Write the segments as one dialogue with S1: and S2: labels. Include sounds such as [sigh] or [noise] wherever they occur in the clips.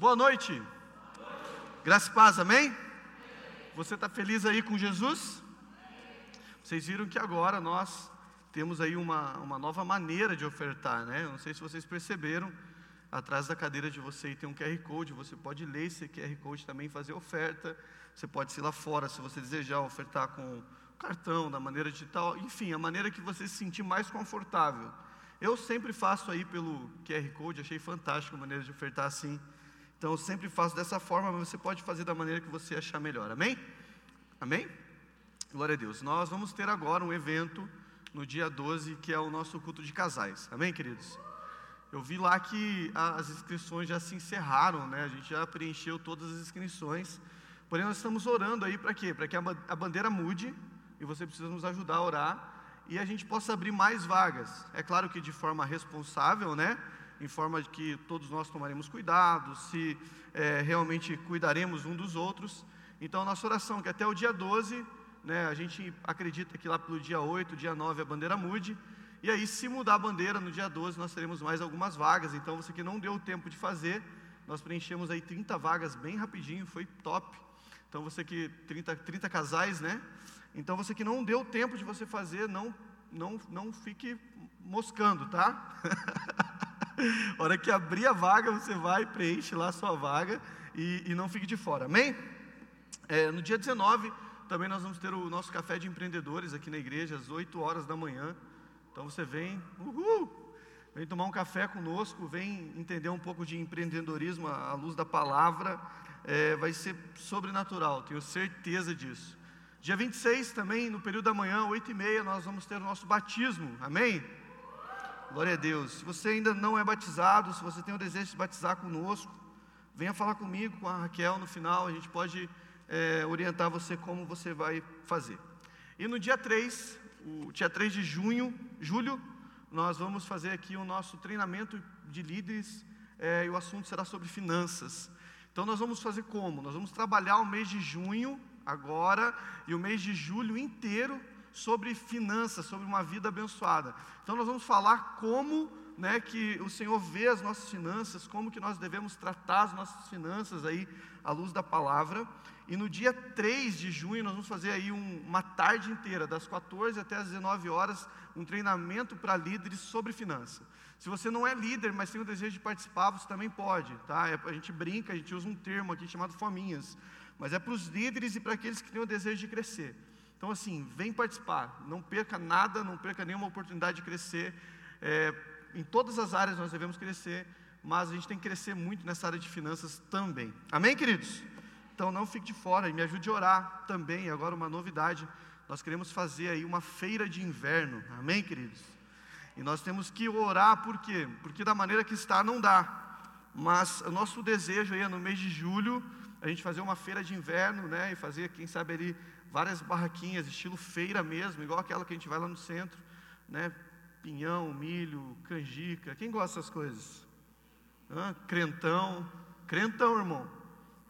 S1: Boa noite. Graça e paz, amém? Você está feliz aí com Jesus? Vocês viram que agora nós temos aí uma, uma nova maneira de ofertar, né? Eu não sei se vocês perceberam, atrás da cadeira de você tem um QR Code, você pode ler esse QR Code também fazer oferta. Você pode ir lá fora se você desejar ofertar com cartão, da maneira digital, enfim, a maneira que você se sentir mais confortável. Eu sempre faço aí pelo QR Code, achei fantástico a maneira de ofertar assim. Então eu sempre faço dessa forma, mas você pode fazer da maneira que você achar melhor. Amém? Amém? Glória a Deus. Nós vamos ter agora um evento no dia 12, que é o nosso culto de casais. Amém, queridos? Eu vi lá que as inscrições já se encerraram, né? A gente já preencheu todas as inscrições. Porém, nós estamos orando aí para quê? Para que a bandeira mude e você precisa nos ajudar a orar e a gente possa abrir mais vagas. É claro que de forma responsável, né? Em forma de que todos nós tomaremos cuidado, se é, realmente cuidaremos um dos outros. Então, nossa oração que até o dia 12, né? A gente acredita que lá pelo dia 8, dia 9 a bandeira mude. E aí, se mudar a bandeira no dia 12, nós teremos mais algumas vagas. Então, você que não deu tempo de fazer, nós preenchemos aí 30 vagas bem rapidinho, foi top. Então você que 30, 30 casais, né? Então você que não deu tempo de você fazer, não não não fique moscando, tá? [laughs] hora que abrir a vaga, você vai preenche lá a sua vaga e, e não fique de fora. Amém? É, no dia 19 também nós vamos ter o nosso café de empreendedores aqui na igreja às 8 horas da manhã. Então você vem, uhul, vem tomar um café conosco, vem entender um pouco de empreendedorismo à luz da palavra é, vai ser sobrenatural, tenho certeza disso. Dia 26 também, no período da manhã, 8 e meia, nós vamos ter o nosso batismo, amém? Glória a Deus. Se você ainda não é batizado, se você tem o desejo de se batizar conosco, venha falar comigo, com a Raquel no final, a gente pode é, orientar você como você vai fazer. E no dia 3, o dia 3 de junho, julho, nós vamos fazer aqui o nosso treinamento de líderes é, e o assunto será sobre finanças. Então nós vamos fazer como? Nós vamos trabalhar o mês de junho, agora, e o mês de julho inteiro sobre finanças, sobre uma vida abençoada. Então nós vamos falar como né, que o Senhor vê as nossas finanças, como que nós devemos tratar as nossas finanças aí à luz da palavra. E no dia 3 de junho nós vamos fazer aí um, uma tarde inteira, das 14 até as 19 horas, um treinamento para líderes sobre finanças. Se você não é líder, mas tem o desejo de participar, você também pode, tá? É, a gente brinca, a gente usa um termo aqui chamado fominhas, mas é para os líderes e para aqueles que têm o desejo de crescer. Então, assim, vem participar, não perca nada, não perca nenhuma oportunidade de crescer. É, em todas as áreas nós devemos crescer, mas a gente tem que crescer muito nessa área de finanças também. Amém, queridos? Então, não fique de fora e me ajude a orar também. Agora, uma novidade: nós queremos fazer aí uma feira de inverno. Amém, queridos? E nós temos que orar, por quê? Porque da maneira que está não dá. Mas o nosso desejo aí é no mês de julho, a gente fazer uma feira de inverno, né? E fazer, quem sabe ali, várias barraquinhas, estilo feira mesmo, igual aquela que a gente vai lá no centro, né? Pinhão, milho, canjica. Quem gosta dessas coisas? Hã? Crentão. Crentão, irmão.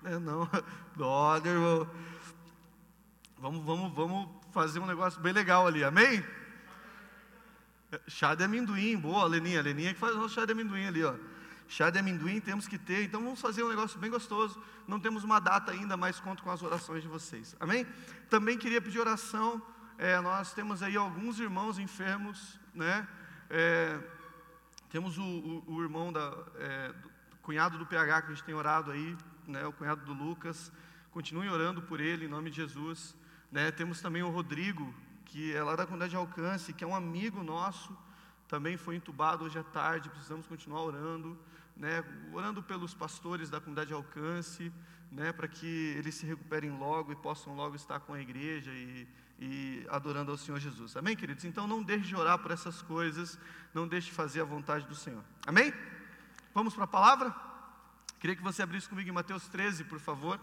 S1: É, não, [laughs] brother, irmão. Vamos, vamos, vamos fazer um negócio bem legal ali, amém? Chá de amendoim, boa, Leninha. Leninha que faz o nosso chá de amendoim ali, ó. Chá de amendoim temos que ter, então vamos fazer um negócio bem gostoso. Não temos uma data ainda, mas conto com as orações de vocês. Amém? Também queria pedir oração. É, nós temos aí alguns irmãos enfermos, né? É, temos o, o, o irmão da é, do, cunhado do PH que a gente tem orado aí, né? O cunhado do Lucas. Continuem orando por ele em nome de Jesus. Né? Temos também o Rodrigo, que é lá da comunidade de alcance, que é um amigo nosso, também foi entubado hoje à tarde, precisamos continuar orando, né, orando pelos pastores da comunidade de alcance, né, para que eles se recuperem logo e possam logo estar com a igreja e, e adorando ao Senhor Jesus. Amém, queridos? Então não deixe de orar por essas coisas, não deixe de fazer a vontade do Senhor. Amém? Vamos para a palavra? Queria que você abrisse comigo em Mateus 13, por favor.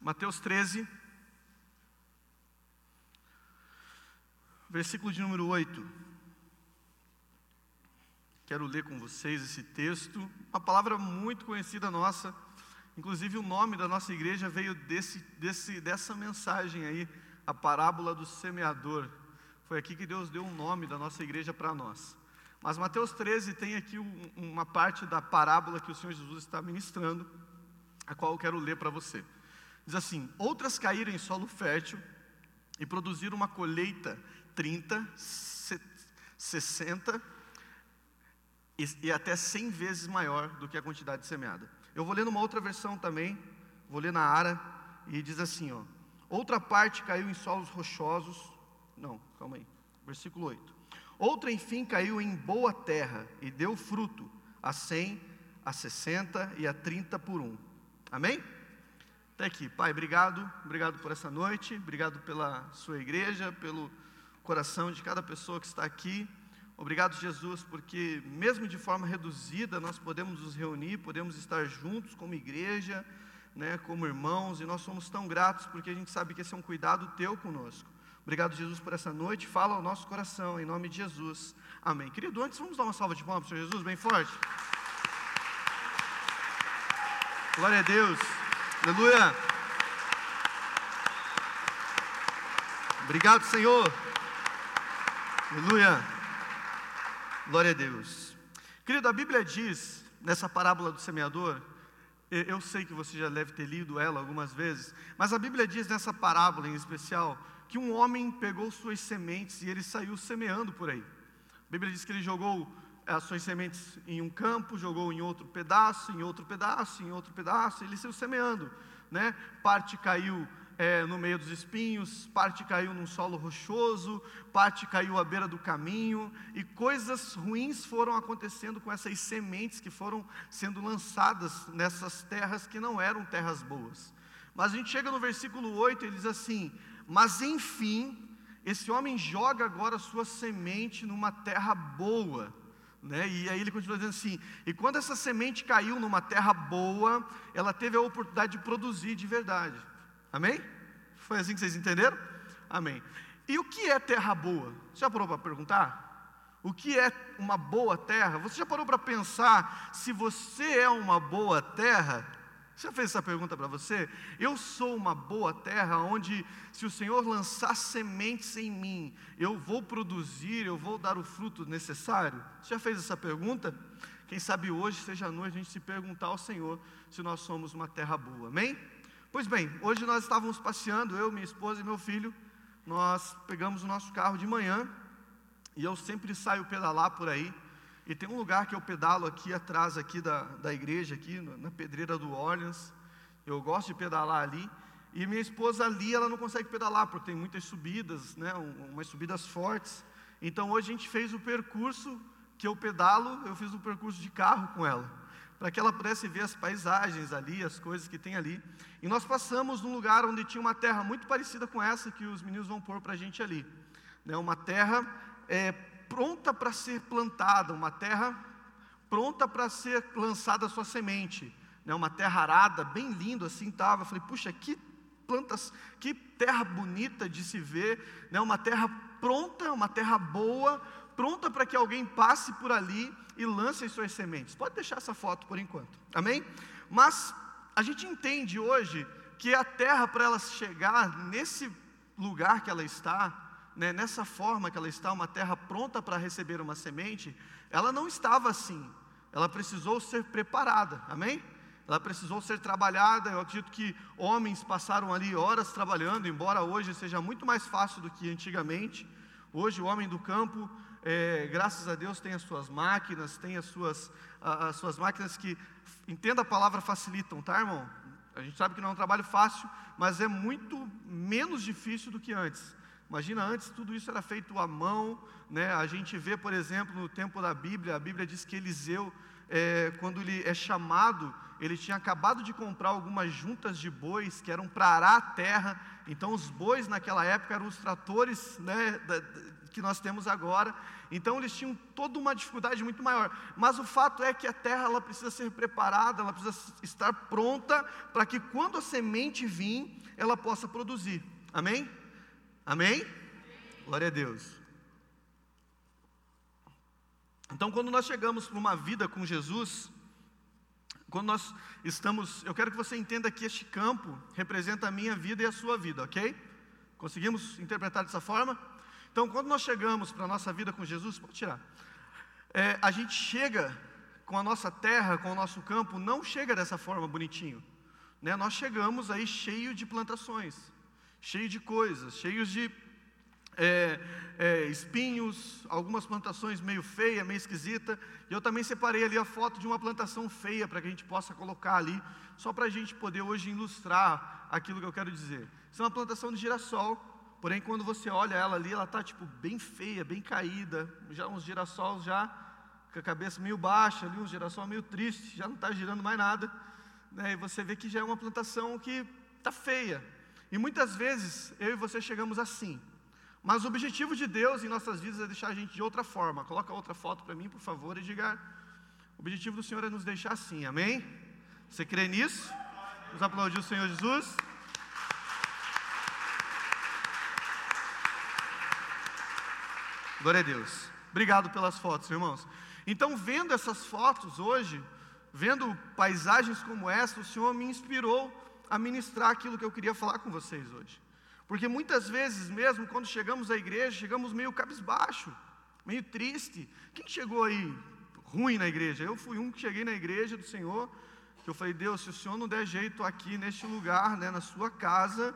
S1: Mateus 13, versículo de número 8. Quero ler com vocês esse texto, uma palavra muito conhecida nossa, inclusive o nome da nossa igreja veio desse, desse, dessa mensagem aí, a parábola do semeador. Foi aqui que Deus deu o um nome da nossa igreja para nós. Mas Mateus 13 tem aqui um, uma parte da parábola que o Senhor Jesus está ministrando, a qual eu quero ler para você. Diz assim: Outras caíram em solo fértil e produziram uma colheita 30, 60 e, e até 100 vezes maior do que a quantidade semeada. Eu vou ler numa outra versão também, vou ler na Ara, e diz assim: ó, Outra parte caiu em solos rochosos. Não, calma aí. Versículo 8. Outra, enfim, caiu em boa terra e deu fruto, a cem, a sessenta e a trinta por um. Amém? Até aqui. Pai, obrigado. Obrigado por essa noite. Obrigado pela sua igreja, pelo coração de cada pessoa que está aqui. Obrigado, Jesus, porque mesmo de forma reduzida nós podemos nos reunir, podemos estar juntos como igreja, né, como irmãos, e nós somos tão gratos porque a gente sabe que esse é um cuidado teu conosco. Obrigado, Jesus, por essa noite. Fala ao nosso coração, em nome de Jesus. Amém. Querido, antes vamos dar uma salva de palmas para o Senhor Jesus, bem forte. Glória a Deus. Aleluia. Obrigado, Senhor. Aleluia. Glória a Deus. Querido, a Bíblia diz, nessa parábola do semeador, eu sei que você já deve ter lido ela algumas vezes, mas a Bíblia diz nessa parábola em especial que um homem pegou suas sementes e ele saiu semeando por aí. A Bíblia diz que ele jogou as suas sementes em um campo, jogou em outro pedaço, em outro pedaço, em outro pedaço, ele saiu semeando, né? Parte caiu é, no meio dos espinhos, parte caiu num solo rochoso, parte caiu à beira do caminho, e coisas ruins foram acontecendo com essas sementes que foram sendo lançadas nessas terras que não eram terras boas. Mas a gente chega no versículo 8 e ele diz assim: mas enfim, esse homem joga agora sua semente numa terra boa. Né? E aí ele continua dizendo assim: e quando essa semente caiu numa terra boa, ela teve a oportunidade de produzir de verdade. Amém? Foi assim que vocês entenderam? Amém. E o que é terra boa? Você já parou para perguntar? O que é uma boa terra? Você já parou para pensar se você é uma boa terra? Você já fez essa pergunta para você? Eu sou uma boa terra onde, se o Senhor lançar sementes em mim, eu vou produzir, eu vou dar o fruto necessário? Você já fez essa pergunta? Quem sabe hoje seja a noite a gente se perguntar ao Senhor se nós somos uma terra boa, amém? Pois bem, hoje nós estávamos passeando, eu, minha esposa e meu filho, nós pegamos o nosso carro de manhã e eu sempre saio pedalar por aí. E tem um lugar que eu pedalo aqui atrás aqui da, da igreja, aqui na pedreira do Orleans. Eu gosto de pedalar ali. E minha esposa ali, ela não consegue pedalar, porque tem muitas subidas, né, umas subidas fortes. Então hoje a gente fez o percurso que eu pedalo, eu fiz o percurso de carro com ela, para que ela pudesse ver as paisagens ali, as coisas que tem ali. E nós passamos num lugar onde tinha uma terra muito parecida com essa que os meninos vão pôr para a gente ali. Né, uma terra é, pronta para ser plantada, uma terra pronta para ser lançada a sua semente, né? uma terra arada, bem lindo assim estava. Eu falei, puxa, que plantas, que terra bonita de se ver, né? uma terra pronta, uma terra boa, pronta para que alguém passe por ali e lance as suas sementes. Pode deixar essa foto por enquanto, amém? Mas a gente entende hoje que a terra, para ela chegar nesse lugar que ela está, né, nessa forma que ela está, uma terra pronta para receber uma semente, ela não estava assim. Ela precisou ser preparada, amém? Ela precisou ser trabalhada. Eu acredito que homens passaram ali horas trabalhando, embora hoje seja muito mais fácil do que antigamente. Hoje, o homem do campo, é, graças a Deus, tem as suas máquinas, tem as suas, as suas máquinas que, entenda a palavra, facilitam, tá, irmão? A gente sabe que não é um trabalho fácil, mas é muito menos difícil do que antes. Imagina antes tudo isso era feito à mão, né? A gente vê, por exemplo, no tempo da Bíblia, a Bíblia diz que Eliseu, é, quando ele é chamado, ele tinha acabado de comprar algumas juntas de bois que eram para arar a terra. Então, os bois naquela época eram os tratores, né? Que nós temos agora. Então eles tinham toda uma dificuldade muito maior. Mas o fato é que a terra ela precisa ser preparada, ela precisa estar pronta para que quando a semente vir, ela possa produzir. Amém? Amém? Glória a Deus. Então, quando nós chegamos para uma vida com Jesus, quando nós estamos, eu quero que você entenda que este campo representa a minha vida e a sua vida, ok? Conseguimos interpretar dessa forma? Então, quando nós chegamos para a nossa vida com Jesus, pode tirar. É, a gente chega com a nossa terra, com o nosso campo, não chega dessa forma bonitinho. Né? Nós chegamos aí cheio de plantações, cheio de coisas, cheios de é, é, espinhos, algumas plantações meio feia, meio esquisita. E eu também separei ali a foto de uma plantação feia para que a gente possa colocar ali, só para a gente poder hoje ilustrar aquilo que eu quero dizer. Isso é uma plantação de girassol, porém quando você olha ela ali, ela está tipo bem feia, bem caída, já uns girassóis já com a cabeça meio baixa ali, um girassol meio triste, já não está girando mais nada. Né? E você vê que já é uma plantação que está feia. E muitas vezes eu e você chegamos assim. Mas o objetivo de Deus em nossas vidas é deixar a gente de outra forma. Coloca outra foto para mim, por favor, e diga: o objetivo do Senhor é nos deixar assim, amém? Você crê nisso? Vamos aplaudir o Senhor Jesus. Glória a Deus. Obrigado pelas fotos, irmãos. Então, vendo essas fotos hoje, vendo paisagens como essa, o Senhor me inspirou a ministrar aquilo que eu queria falar com vocês hoje. Porque muitas vezes mesmo, quando chegamos à igreja, chegamos meio cabisbaixo, meio triste. Quem chegou aí ruim na igreja? Eu fui um que cheguei na igreja do Senhor, que eu falei, Deus, se o Senhor não der jeito aqui neste lugar, né, na sua casa,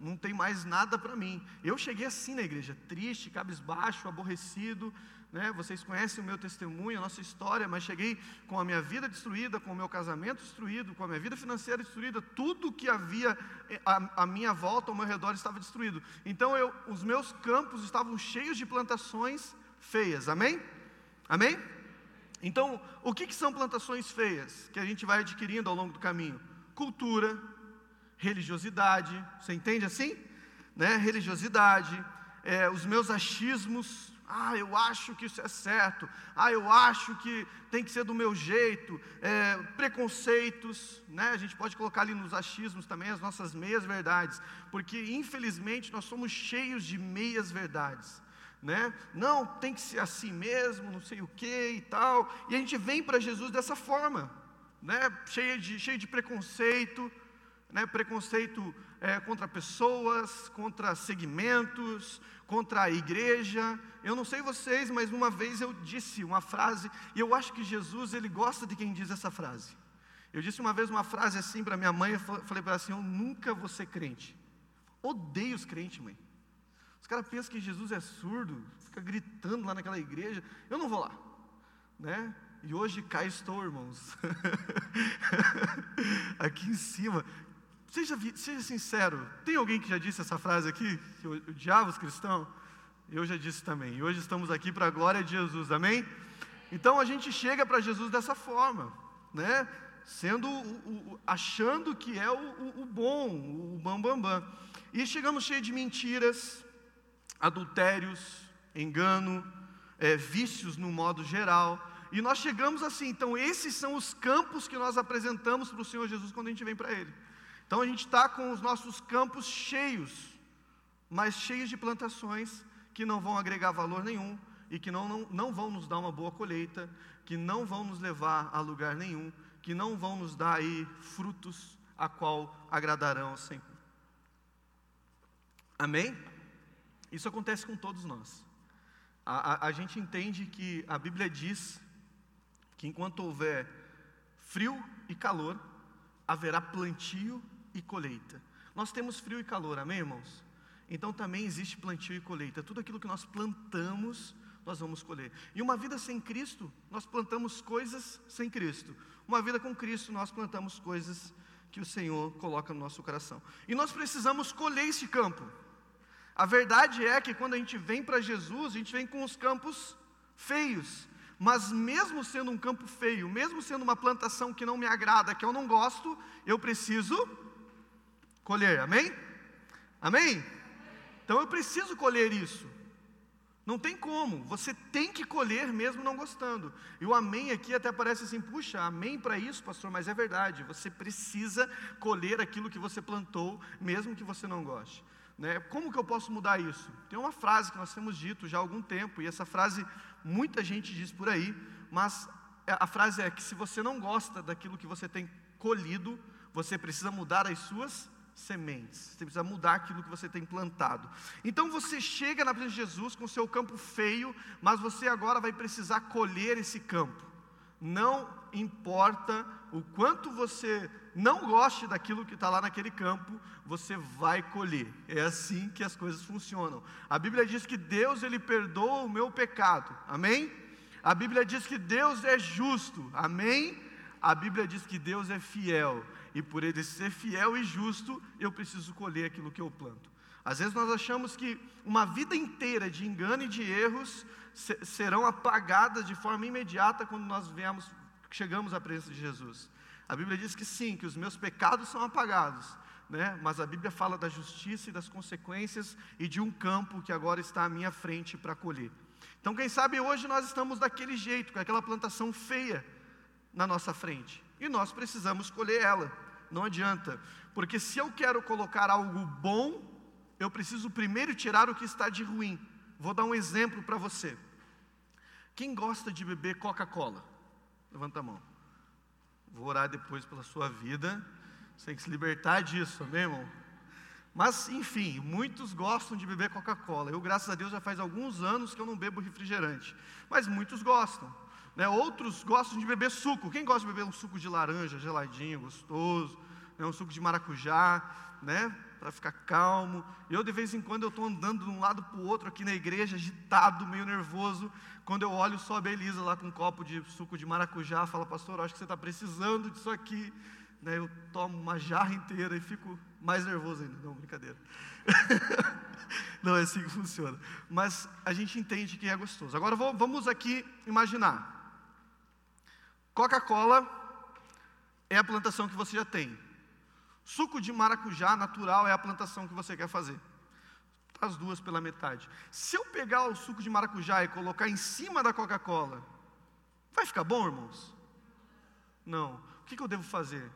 S1: não tem mais nada para mim. Eu cheguei assim na igreja, triste, cabisbaixo, aborrecido, né? Vocês conhecem o meu testemunho, a nossa história, mas cheguei com a minha vida destruída, com o meu casamento destruído, com a minha vida financeira destruída, tudo que havia à, minha volta, ao meu redor estava destruído. Então eu, os meus campos estavam cheios de plantações feias. Amém? Amém? Então, o que, que são plantações feias que a gente vai adquirindo ao longo do caminho? Cultura, religiosidade, você entende assim? Né? Religiosidade, é, os meus achismos, ah, eu acho que isso é certo. Ah, eu acho que tem que ser do meu jeito. É, preconceitos, né? A gente pode colocar ali nos achismos também as nossas meias verdades, porque infelizmente nós somos cheios de meias verdades. Né? Não, tem que ser assim mesmo, não sei o que e tal. E a gente vem para Jesus dessa forma, né? cheio, de, cheio de preconceito, né? preconceito é, contra pessoas, contra segmentos, contra a igreja. Eu não sei vocês, mas uma vez eu disse uma frase, e eu acho que Jesus, ele gosta de quem diz essa frase. Eu disse uma vez uma frase assim para minha mãe, eu falei para ela assim: Eu nunca vou ser crente. Odeio os crentes, mãe. Os caras pensam que Jesus é surdo, fica gritando lá naquela igreja. Eu não vou lá, né? E hoje cá estou, irmãos. [laughs] aqui em cima. Seja, seja sincero, tem alguém que já disse essa frase aqui? Que odiava os cristãos? Eu já disse também. E hoje estamos aqui para a glória de Jesus, amém? Então a gente chega para Jesus dessa forma, né? Sendo, o, o, achando que é o, o, bom, o bambambam. Bam, bam. E chegamos cheios de mentiras, adultérios, engano, é, vícios no modo geral. E nós chegamos assim, então esses são os campos que nós apresentamos para o Senhor Jesus quando a gente vem para Ele. Então a gente está com os nossos campos cheios, mas cheios de plantações que não vão agregar valor nenhum e que não, não, não vão nos dar uma boa colheita, que não vão nos levar a lugar nenhum, que não vão nos dar aí frutos a qual agradarão ao Senhor. Amém? Isso acontece com todos nós. A, a, a gente entende que a Bíblia diz que enquanto houver frio e calor, haverá plantio e colheita. Nós temos frio e calor, amém, irmãos? Então também existe plantio e colheita. Tudo aquilo que nós plantamos, nós vamos colher. E uma vida sem Cristo, nós plantamos coisas sem Cristo. Uma vida com Cristo, nós plantamos coisas que o Senhor coloca no nosso coração. E nós precisamos colher esse campo. A verdade é que quando a gente vem para Jesus, a gente vem com os campos feios. Mas mesmo sendo um campo feio, mesmo sendo uma plantação que não me agrada, que eu não gosto, eu preciso colher, amém? Amém? Então eu preciso colher isso. Não tem como, você tem que colher mesmo não gostando. E o amém aqui até parece assim, puxa, amém para isso, pastor, mas é verdade, você precisa colher aquilo que você plantou, mesmo que você não goste. Né? Como que eu posso mudar isso? Tem uma frase que nós temos dito já há algum tempo, e essa frase muita gente diz por aí, mas a frase é que se você não gosta daquilo que você tem colhido, você precisa mudar as suas sementes. Você precisa mudar aquilo que você tem plantado. Então você chega na presença de Jesus com seu campo feio, mas você agora vai precisar colher esse campo. Não importa o quanto você não goste daquilo que está lá naquele campo, você vai colher. É assim que as coisas funcionam. A Bíblia diz que Deus ele perdoa o meu pecado. Amém? A Bíblia diz que Deus é justo. Amém? A Bíblia diz que Deus é fiel e por ele ser fiel e justo, eu preciso colher aquilo que eu planto. Às vezes nós achamos que uma vida inteira de engano e de erros serão apagadas de forma imediata quando nós viemos, chegamos à presença de Jesus. A Bíblia diz que sim, que os meus pecados são apagados, né? mas a Bíblia fala da justiça e das consequências e de um campo que agora está à minha frente para colher. Então, quem sabe hoje nós estamos daquele jeito, com aquela plantação feia na nossa frente e nós precisamos colher ela. Não adianta, porque se eu quero colocar algo bom, eu preciso primeiro tirar o que está de ruim. Vou dar um exemplo para você. Quem gosta de beber Coca-Cola? Levanta a mão. Vou orar depois pela sua vida. Você tem que se libertar disso, amém, irmão? Mas, enfim, muitos gostam de beber Coca-Cola. Eu, graças a Deus, já faz alguns anos que eu não bebo refrigerante. Mas muitos gostam. Né? Outros gostam de beber suco. Quem gosta de beber um suco de laranja, geladinho, gostoso? Né? Um suco de maracujá, né? Para ficar calmo. Eu, de vez em quando, eu estou andando de um lado para o outro aqui na igreja, agitado, meio nervoso. Quando eu olho só a Belisa lá com um copo de suco de maracujá, fala, pastor, acho que você está precisando disso aqui. Né? Eu tomo uma jarra inteira e fico mais nervoso ainda. Não, brincadeira. [laughs] Não é assim que funciona. Mas a gente entende que é gostoso. Agora vamos aqui imaginar. Coca-Cola é a plantação que você já tem. Suco de maracujá natural é a plantação que você quer fazer. As duas pela metade. Se eu pegar o suco de maracujá e colocar em cima da Coca-Cola, vai ficar bom, irmãos? Não. O que, eu devo fazer?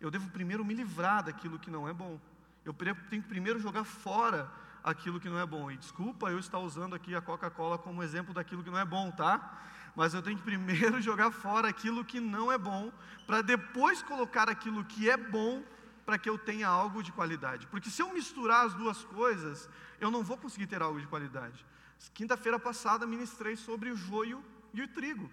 S1: Eu devo primeiro me livrar daquilo que não é bom. Eu tenho que primeiro jogar fora aquilo que não é bom. E desculpa eu estar usando aqui a Coca-Cola como exemplo daquilo que não é bom, tá? Mas eu tenho que primeiro [laughs] jogar fora aquilo que não é bom, para depois colocar aquilo que é bom, para que eu tenha algo de qualidade. Porque se eu misturar as duas coisas, eu não vou conseguir ter algo de qualidade. Quinta-feira passada ministrei sobre o joio e o trigo.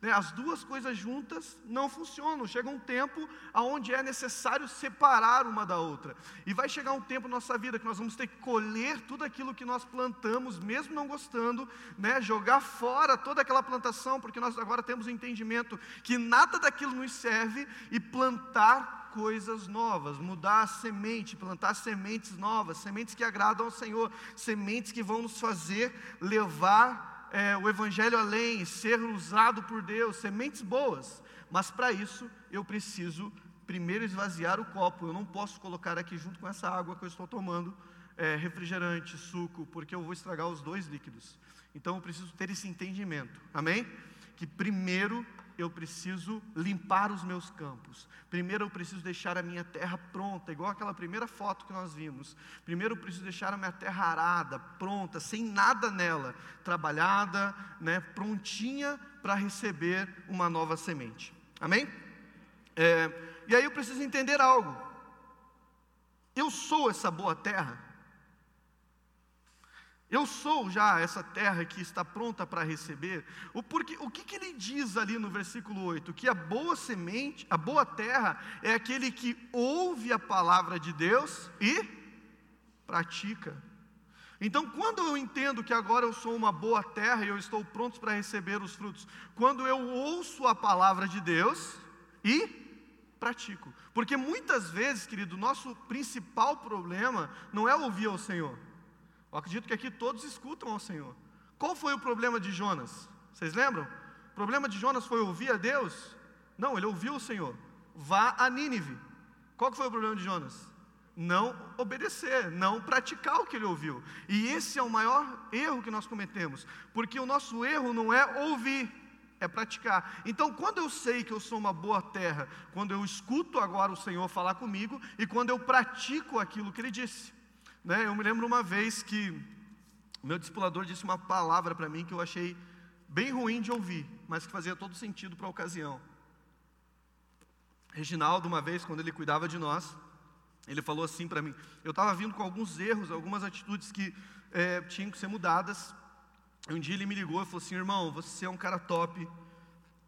S1: Né, as duas coisas juntas não funcionam. Chega um tempo onde é necessário separar uma da outra. E vai chegar um tempo na nossa vida que nós vamos ter que colher tudo aquilo que nós plantamos, mesmo não gostando, né, jogar fora toda aquela plantação, porque nós agora temos o entendimento que nada daquilo nos serve e plantar coisas novas, mudar a semente, plantar sementes novas, sementes que agradam ao Senhor, sementes que vão nos fazer levar é, o Evangelho além, ser usado por Deus, sementes boas, mas para isso eu preciso primeiro esvaziar o copo, eu não posso colocar aqui junto com essa água que eu estou tomando é, refrigerante, suco, porque eu vou estragar os dois líquidos. Então eu preciso ter esse entendimento, amém? Que primeiro eu preciso limpar os meus campos. Primeiro eu preciso deixar a minha terra pronta, igual aquela primeira foto que nós vimos. Primeiro eu preciso deixar a minha terra arada, pronta, sem nada nela, trabalhada, né, prontinha para receber uma nova semente. Amém? É, e aí eu preciso entender algo. Eu sou essa boa terra. Eu sou já essa terra que está pronta para receber. O, porque, o que, que ele diz ali no versículo 8? Que a boa semente, a boa terra, é aquele que ouve a palavra de Deus e pratica. Então, quando eu entendo que agora eu sou uma boa terra e eu estou pronto para receber os frutos, quando eu ouço a palavra de Deus e pratico. Porque muitas vezes, querido, nosso principal problema não é ouvir ao Senhor. Acredito que aqui todos escutam ao Senhor. Qual foi o problema de Jonas? Vocês lembram? O problema de Jonas foi ouvir a Deus? Não, ele ouviu o Senhor. Vá a Nínive. Qual foi o problema de Jonas? Não obedecer, não praticar o que ele ouviu. E esse é o maior erro que nós cometemos, porque o nosso erro não é ouvir, é praticar. Então, quando eu sei que eu sou uma boa terra, quando eu escuto agora o Senhor falar comigo e quando eu pratico aquilo que ele disse. Né? Eu me lembro uma vez que o meu discipulador disse uma palavra para mim que eu achei bem ruim de ouvir, mas que fazia todo sentido para a ocasião. Reginaldo, uma vez, quando ele cuidava de nós, ele falou assim para mim: eu estava vindo com alguns erros, algumas atitudes que é, tinham que ser mudadas. Um dia ele me ligou e falou assim: irmão, você é um cara top,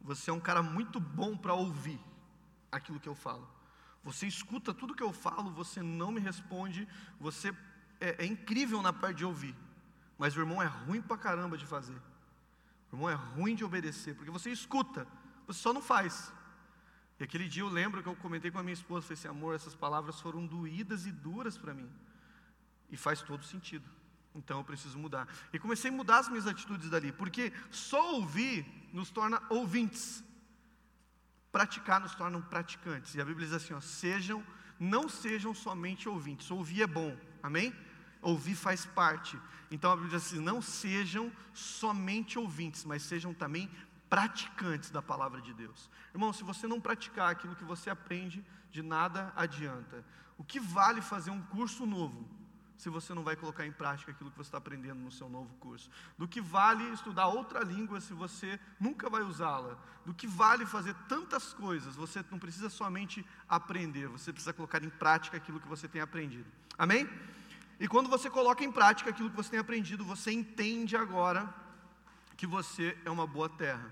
S1: você é um cara muito bom para ouvir aquilo que eu falo. Você escuta tudo que eu falo, você não me responde, você é, é incrível na parte de ouvir, mas o irmão é ruim para caramba de fazer. O irmão é ruim de obedecer, porque você escuta, você só não faz. E aquele dia eu lembro que eu comentei com a minha esposa, falei assim, amor, essas palavras foram doídas e duras para mim. E faz todo sentido. Então eu preciso mudar. E comecei a mudar as minhas atitudes dali, porque só ouvir nos torna ouvintes. Praticar nos torna praticantes. E a Bíblia diz assim: ó, sejam, não sejam somente ouvintes. Ouvir é bom, amém? Ouvir faz parte. Então a Bíblia diz assim: não sejam somente ouvintes, mas sejam também praticantes da palavra de Deus. Irmão, se você não praticar aquilo que você aprende, de nada adianta. O que vale fazer um curso novo se você não vai colocar em prática aquilo que você está aprendendo no seu novo curso? Do que vale estudar outra língua se você nunca vai usá-la? Do que vale fazer tantas coisas? Você não precisa somente aprender, você precisa colocar em prática aquilo que você tem aprendido. Amém? E quando você coloca em prática aquilo que você tem aprendido, você entende agora que você é uma boa terra.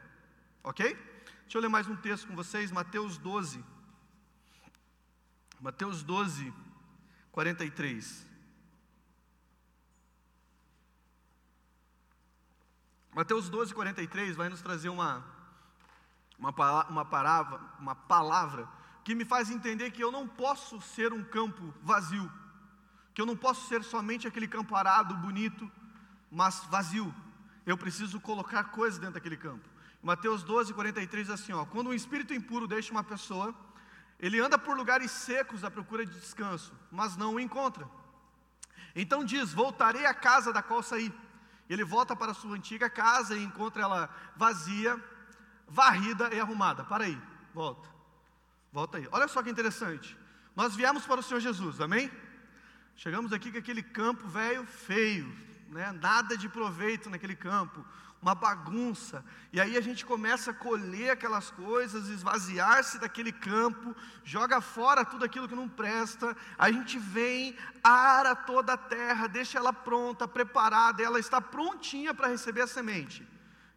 S1: Ok? Deixa eu ler mais um texto com vocês, Mateus 12. Mateus 12, 43. Mateus 12, 43 vai nos trazer uma, uma, uma, palavra, uma palavra que me faz entender que eu não posso ser um campo vazio, que eu não posso ser somente aquele campo arado, bonito, mas vazio. Eu preciso colocar coisas dentro daquele campo. Mateus 12, 43 diz assim: ó, quando um espírito impuro deixa uma pessoa, ele anda por lugares secos à procura de descanso, mas não o encontra. Então diz: Voltarei à casa da qual saí. Ele volta para sua antiga casa e encontra ela vazia, varrida e arrumada. Para aí, volta. Volta aí. Olha só que interessante. Nós viemos para o Senhor Jesus, amém? Chegamos aqui com aquele campo velho, feio, né? nada de proveito naquele campo uma bagunça. E aí a gente começa a colher aquelas coisas, esvaziar-se daquele campo, joga fora tudo aquilo que não presta. A gente vem, ara toda a terra, deixa ela pronta, preparada, ela está prontinha para receber a semente.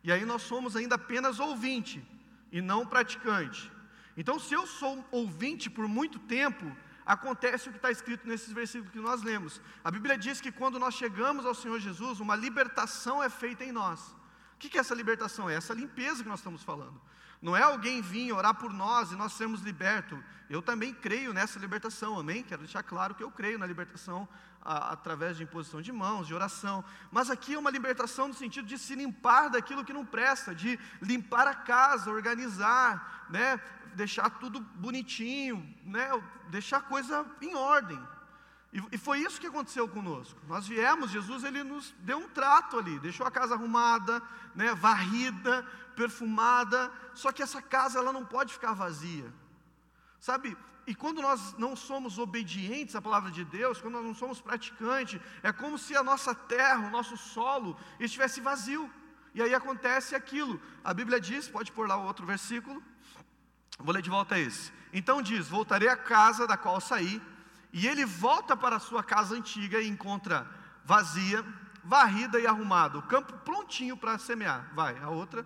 S1: E aí nós somos ainda apenas ouvinte e não praticante. Então, se eu sou ouvinte por muito tempo, acontece o que está escrito nesses versículos que nós lemos. A Bíblia diz que quando nós chegamos ao Senhor Jesus, uma libertação é feita em nós que, que é essa libertação? É essa limpeza que nós estamos falando. Não é alguém vir orar por nós e nós sermos libertos. Eu também creio nessa libertação, amém? Quero deixar claro que eu creio na libertação a, através de imposição de mãos, de oração. Mas aqui é uma libertação no sentido de se limpar daquilo que não presta, de limpar a casa, organizar, né? Deixar tudo bonitinho, né? deixar a coisa em ordem. E, e foi isso que aconteceu conosco. Nós viemos, Jesus ele nos deu um trato ali, deixou a casa arrumada, né, varrida, perfumada. Só que essa casa ela não pode ficar vazia, sabe? E quando nós não somos obedientes à palavra de Deus, quando nós não somos praticantes, é como se a nossa terra, o nosso solo estivesse vazio. E aí acontece aquilo. A Bíblia diz, pode pôr lá o outro versículo. Vou ler de volta esse. Então diz: Voltarei à casa da qual saí e ele volta para a sua casa antiga e encontra vazia, varrida e arrumada, o campo prontinho para semear. Vai, a outra.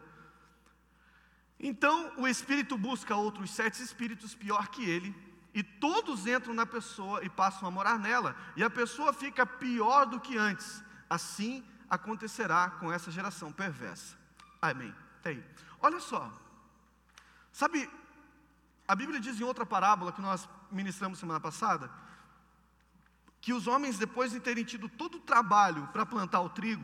S1: Então o espírito busca outros sete espíritos pior que ele, e todos entram na pessoa e passam a morar nela, e a pessoa fica pior do que antes. Assim acontecerá com essa geração perversa. Amém. Tá aí. Olha só. Sabe, a Bíblia diz em outra parábola que nós ministramos semana passada, que os homens, depois de terem tido todo o trabalho para plantar o trigo,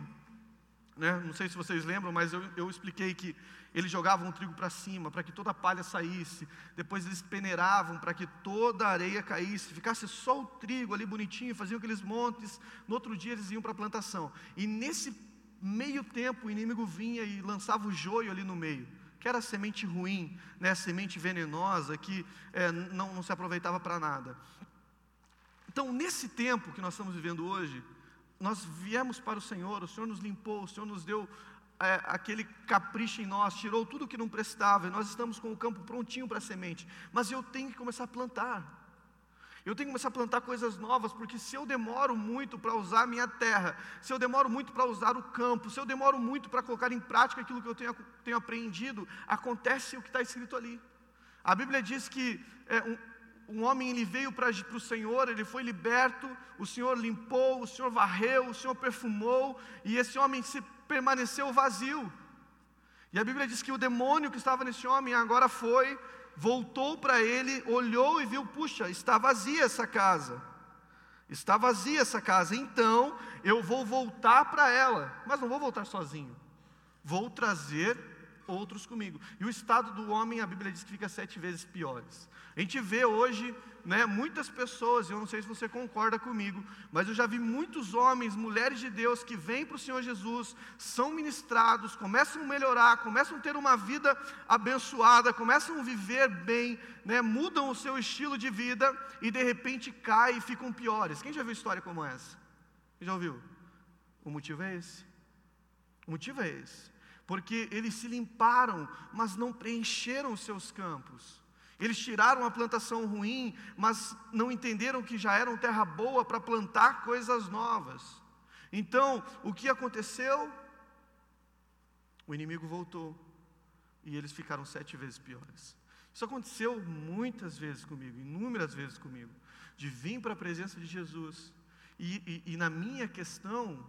S1: né, não sei se vocês lembram, mas eu, eu expliquei que eles jogavam o trigo para cima, para que toda a palha saísse, depois eles peneiravam para que toda a areia caísse, ficasse só o trigo ali bonitinho, faziam aqueles montes, no outro dia eles iam para a plantação, e nesse meio tempo o inimigo vinha e lançava o joio ali no meio, que era semente ruim, né, semente venenosa, que é, não, não se aproveitava para nada. Então, nesse tempo que nós estamos vivendo hoje, nós viemos para o Senhor, o Senhor nos limpou, o Senhor nos deu é, aquele capricho em nós, tirou tudo que não prestava, e nós estamos com o campo prontinho para a semente, mas eu tenho que começar a plantar. Eu tenho que começar a plantar coisas novas, porque se eu demoro muito para usar a minha terra, se eu demoro muito para usar o campo, se eu demoro muito para colocar em prática aquilo que eu tenho, tenho aprendido, acontece o que está escrito ali. A Bíblia diz que é, um, um homem ele veio para o Senhor, ele foi liberto, o Senhor limpou, o Senhor varreu, o Senhor perfumou, e esse homem se permaneceu vazio. E a Bíblia diz que o demônio que estava nesse homem agora foi, voltou para ele, olhou e viu: puxa, está vazia essa casa. Está vazia essa casa, então eu vou voltar para ela, mas não vou voltar sozinho, vou trazer outros comigo. E o estado do homem, a Bíblia diz que fica sete vezes piores. A gente vê hoje né, muitas pessoas, eu não sei se você concorda comigo, mas eu já vi muitos homens, mulheres de Deus que vêm para o Senhor Jesus, são ministrados, começam a melhorar, começam a ter uma vida abençoada, começam a viver bem, né, mudam o seu estilo de vida e de repente caem e ficam piores. Quem já viu história como essa? Quem já ouviu? O motivo é esse. O motivo é esse. Porque eles se limparam, mas não preencheram os seus campos. Eles tiraram a plantação ruim, mas não entenderam que já eram terra boa para plantar coisas novas. Então, o que aconteceu? O inimigo voltou e eles ficaram sete vezes piores. Isso aconteceu muitas vezes comigo, inúmeras vezes comigo, de vir para a presença de Jesus. E, e, e na minha questão,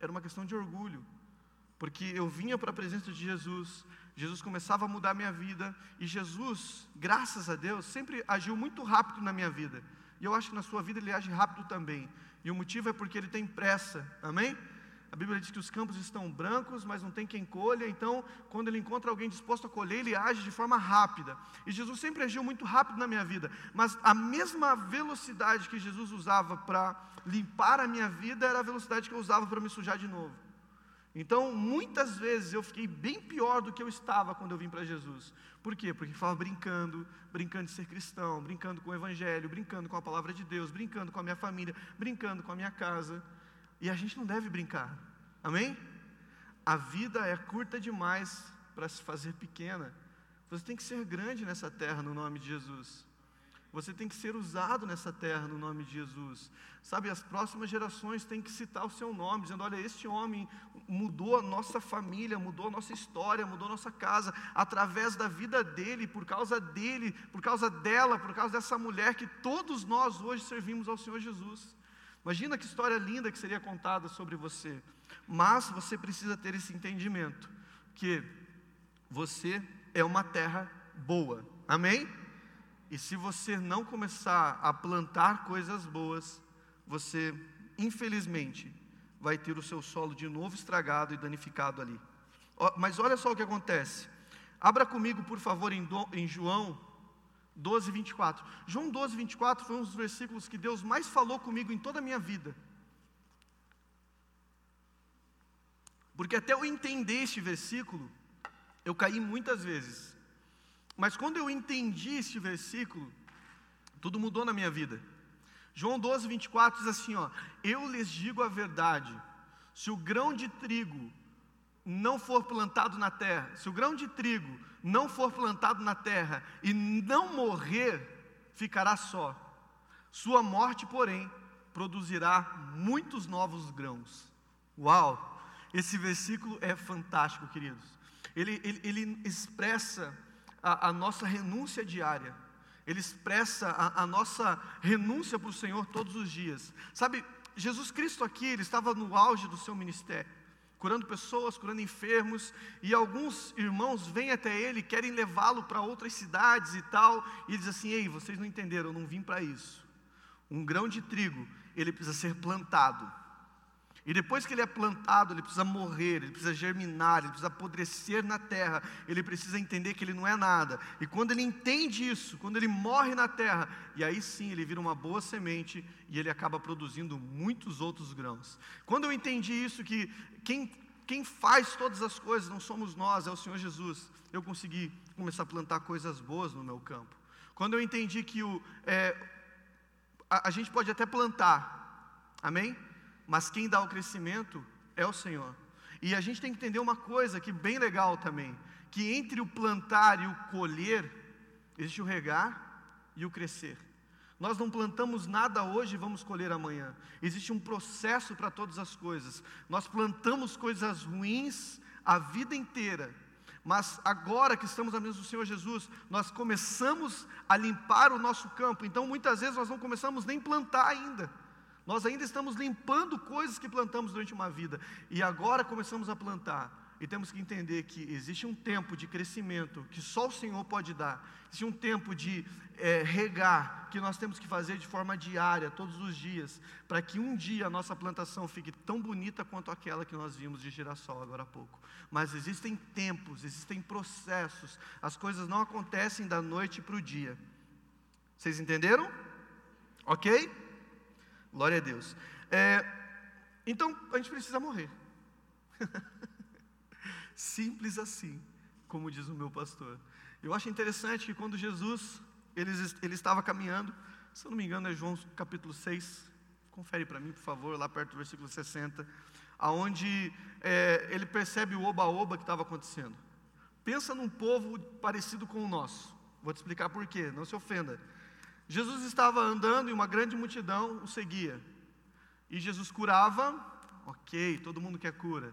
S1: era uma questão de orgulho, porque eu vinha para a presença de Jesus, Jesus começava a mudar a minha vida, e Jesus, graças a Deus, sempre agiu muito rápido na minha vida. E eu acho que na sua vida ele age rápido também. E o motivo é porque ele tem pressa. Amém? A Bíblia diz que os campos estão brancos, mas não tem quem colha. Então, quando ele encontra alguém disposto a colher, ele age de forma rápida. E Jesus sempre agiu muito rápido na minha vida. Mas a mesma velocidade que Jesus usava para limpar a minha vida era a velocidade que eu usava para me sujar de novo. Então, muitas vezes eu fiquei bem pior do que eu estava quando eu vim para Jesus. Por quê? Porque estava brincando, brincando de ser cristão, brincando com o Evangelho, brincando com a palavra de Deus, brincando com a minha família, brincando com a minha casa. E a gente não deve brincar, amém? A vida é curta demais para se fazer pequena. Você tem que ser grande nessa terra no nome de Jesus. Você tem que ser usado nessa terra no nome de Jesus. Sabe, as próximas gerações têm que citar o seu nome, dizendo: olha, este homem mudou a nossa família, mudou a nossa história, mudou a nossa casa, através da vida dele, por causa dele, por causa dela, por causa dessa mulher que todos nós hoje servimos ao Senhor Jesus. Imagina que história linda que seria contada sobre você. Mas você precisa ter esse entendimento que você é uma terra boa. Amém? E se você não começar a plantar coisas boas, você, infelizmente, vai ter o seu solo de novo estragado e danificado ali. Mas olha só o que acontece. Abra comigo, por favor, em, João 12, 24. João 12, 24 foi um dos versículos que Deus mais falou comigo em toda a minha vida. Porque até eu entender este versículo, eu caí muitas vezes. Mas quando eu entendi este versículo, tudo mudou na minha vida. João 12, 24 diz assim: ó, Eu lhes digo a verdade, se o grão de trigo não for plantado na terra, se o grão de trigo não for plantado na terra e não morrer, ficará só. Sua morte, porém, produzirá muitos novos grãos. Uau! Esse versículo é fantástico, queridos. Ele, ele, ele expressa a, a nossa renúncia diária, ele expressa a, a nossa renúncia para o Senhor todos os dias. Sabe, Jesus Cristo aqui, ele estava no auge do seu ministério, curando pessoas, curando enfermos, e alguns irmãos vêm até ele, querem levá-lo para outras cidades e tal, e diz assim: Ei, vocês não entenderam, eu não vim para isso. Um grão de trigo, ele precisa ser plantado e depois que ele é plantado, ele precisa morrer, ele precisa germinar, ele precisa apodrecer na terra, ele precisa entender que ele não é nada. E quando ele entende isso, quando ele morre na terra, e aí sim ele vira uma boa semente e ele acaba produzindo muitos outros grãos. Quando eu entendi isso, que quem, quem faz todas as coisas não somos nós, é o Senhor Jesus, eu consegui começar a plantar coisas boas no meu campo. Quando eu entendi que o, é, a, a gente pode até plantar, amém? Mas quem dá o crescimento é o Senhor. E a gente tem que entender uma coisa que bem legal também, que entre o plantar e o colher existe o regar e o crescer. Nós não plantamos nada hoje e vamos colher amanhã. Existe um processo para todas as coisas. Nós plantamos coisas ruins a vida inteira. Mas agora que estamos na mesa do Senhor Jesus, nós começamos a limpar o nosso campo. Então, muitas vezes nós não começamos nem plantar ainda. Nós ainda estamos limpando coisas que plantamos durante uma vida. E agora começamos a plantar. E temos que entender que existe um tempo de crescimento que só o Senhor pode dar. Existe um tempo de é, regar que nós temos que fazer de forma diária, todos os dias, para que um dia a nossa plantação fique tão bonita quanto aquela que nós vimos de girassol agora há pouco. Mas existem tempos, existem processos. As coisas não acontecem da noite para o dia. Vocês entenderam? Ok? Glória a Deus. É, então a gente precisa morrer. [laughs] Simples assim, como diz o meu pastor. Eu acho interessante que quando Jesus ele, ele estava caminhando, se eu não me engano é João capítulo 6, confere para mim, por favor, lá perto do versículo 60, aonde é, ele percebe o oba-oba que estava acontecendo. Pensa num povo parecido com o nosso. Vou te explicar por quê, não se ofenda. Jesus estava andando e uma grande multidão o seguia. E Jesus curava, ok, todo mundo quer cura.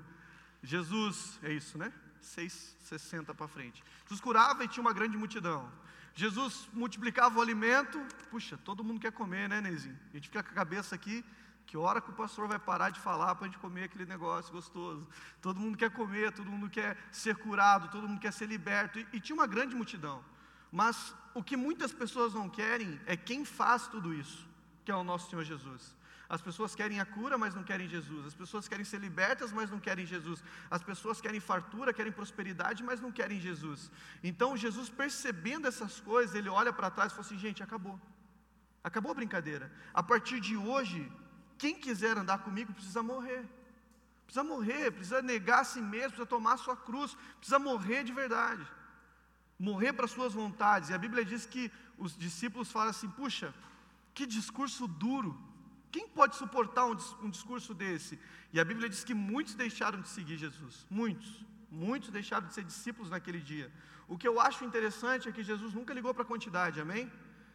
S1: Jesus, é isso, né? 6,60 para frente. Jesus curava e tinha uma grande multidão. Jesus multiplicava o alimento. Puxa, todo mundo quer comer, né, Nezinho? A gente fica com a cabeça aqui. Que hora que o pastor vai parar de falar para a gente comer aquele negócio gostoso? Todo mundo quer comer, todo mundo quer ser curado, todo mundo quer ser liberto. E, e tinha uma grande multidão. Mas o que muitas pessoas não querem é quem faz tudo isso, que é o nosso Senhor Jesus. As pessoas querem a cura, mas não querem Jesus. As pessoas querem ser libertas, mas não querem Jesus. As pessoas querem fartura, querem prosperidade, mas não querem Jesus. Então, Jesus, percebendo essas coisas, ele olha para trás e fala assim: gente, acabou. Acabou a brincadeira. A partir de hoje, quem quiser andar comigo precisa morrer. Precisa morrer, precisa negar a si mesmo, precisa tomar a sua cruz, precisa morrer de verdade. Morrer para suas vontades. E a Bíblia diz que os discípulos falam assim: puxa, que discurso duro. Quem pode suportar um, um discurso desse? E a Bíblia diz que muitos deixaram de seguir Jesus. Muitos. Muitos deixaram de ser discípulos naquele dia. O que eu acho interessante é que Jesus nunca ligou para a quantidade, amém?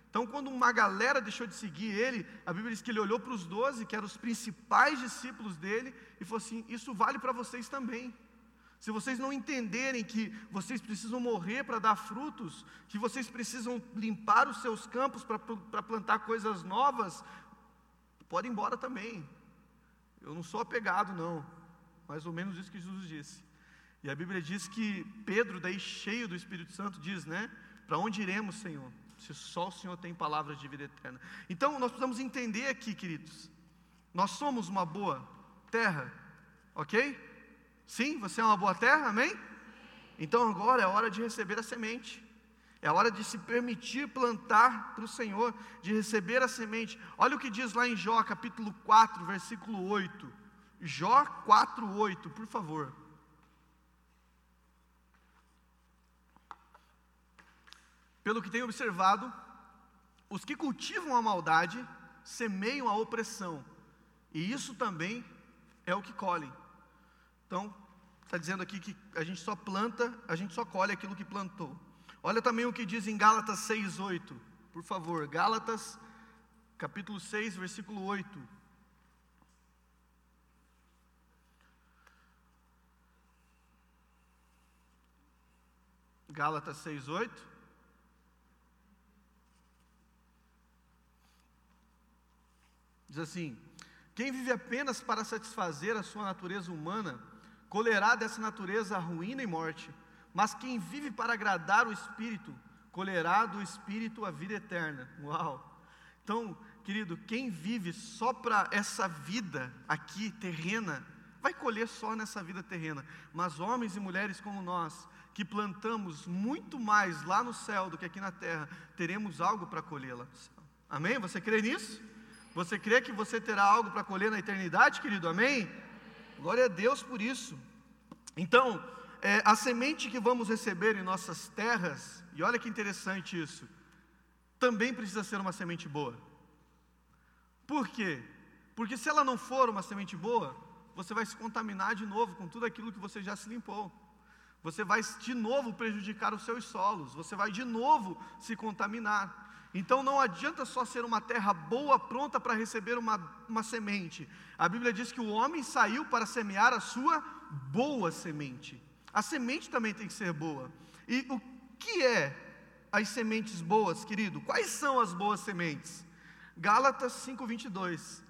S1: Então, quando uma galera deixou de seguir ele, a Bíblia diz que ele olhou para os doze, que eram os principais discípulos dele, e falou assim: Isso vale para vocês também. Se vocês não entenderem que vocês precisam morrer para dar frutos, que vocês precisam limpar os seus campos para plantar coisas novas, pode ir embora também. Eu não sou apegado, não. Mais ou menos isso que Jesus disse. E a Bíblia diz que Pedro, daí cheio do Espírito Santo, diz, né? Para onde iremos, Senhor? Se só o Senhor tem palavras de vida eterna. Então, nós precisamos entender aqui, queridos. Nós somos uma boa terra, ok? Sim, você é uma boa terra, amém? Então agora é hora de receber a semente. É hora de se permitir plantar para o Senhor, de receber a semente. Olha o que diz lá em Jó, capítulo 4, versículo 8. Jó 4, 8, por favor. Pelo que tenho observado, os que cultivam a maldade semeiam a opressão, e isso também é o que colhem. Então, está dizendo aqui que a gente só planta, a gente só colhe aquilo que plantou. Olha também o que diz em Gálatas 6:8. Por favor, Gálatas capítulo 6, versículo 8. Gálatas 6:8. Diz assim: Quem vive apenas para satisfazer a sua natureza humana, colherá dessa natureza ruína e morte mas quem vive para agradar o Espírito, colherá do Espírito a vida eterna. Uau! Então, querido, quem vive só para essa vida aqui terrena, vai colher só nessa vida terrena. Mas homens e mulheres como nós, que plantamos muito mais lá no céu do que aqui na terra, teremos algo para colhê-la. Amém? Você crê nisso? Você crê que você terá algo para colher na eternidade, querido? Amém? Glória a Deus por isso. Então, é, a semente que vamos receber em nossas terras, e olha que interessante isso, também precisa ser uma semente boa. Por quê? Porque se ela não for uma semente boa, você vai se contaminar de novo com tudo aquilo que você já se limpou. você vai de novo prejudicar os seus solos, você vai de novo se contaminar. Então não adianta só ser uma terra boa, pronta para receber uma, uma semente. A Bíblia diz que o homem saiu para semear a sua boa semente. A semente também tem que ser boa. E o que é as sementes boas, querido? Quais são as boas sementes? Gálatas 5:22.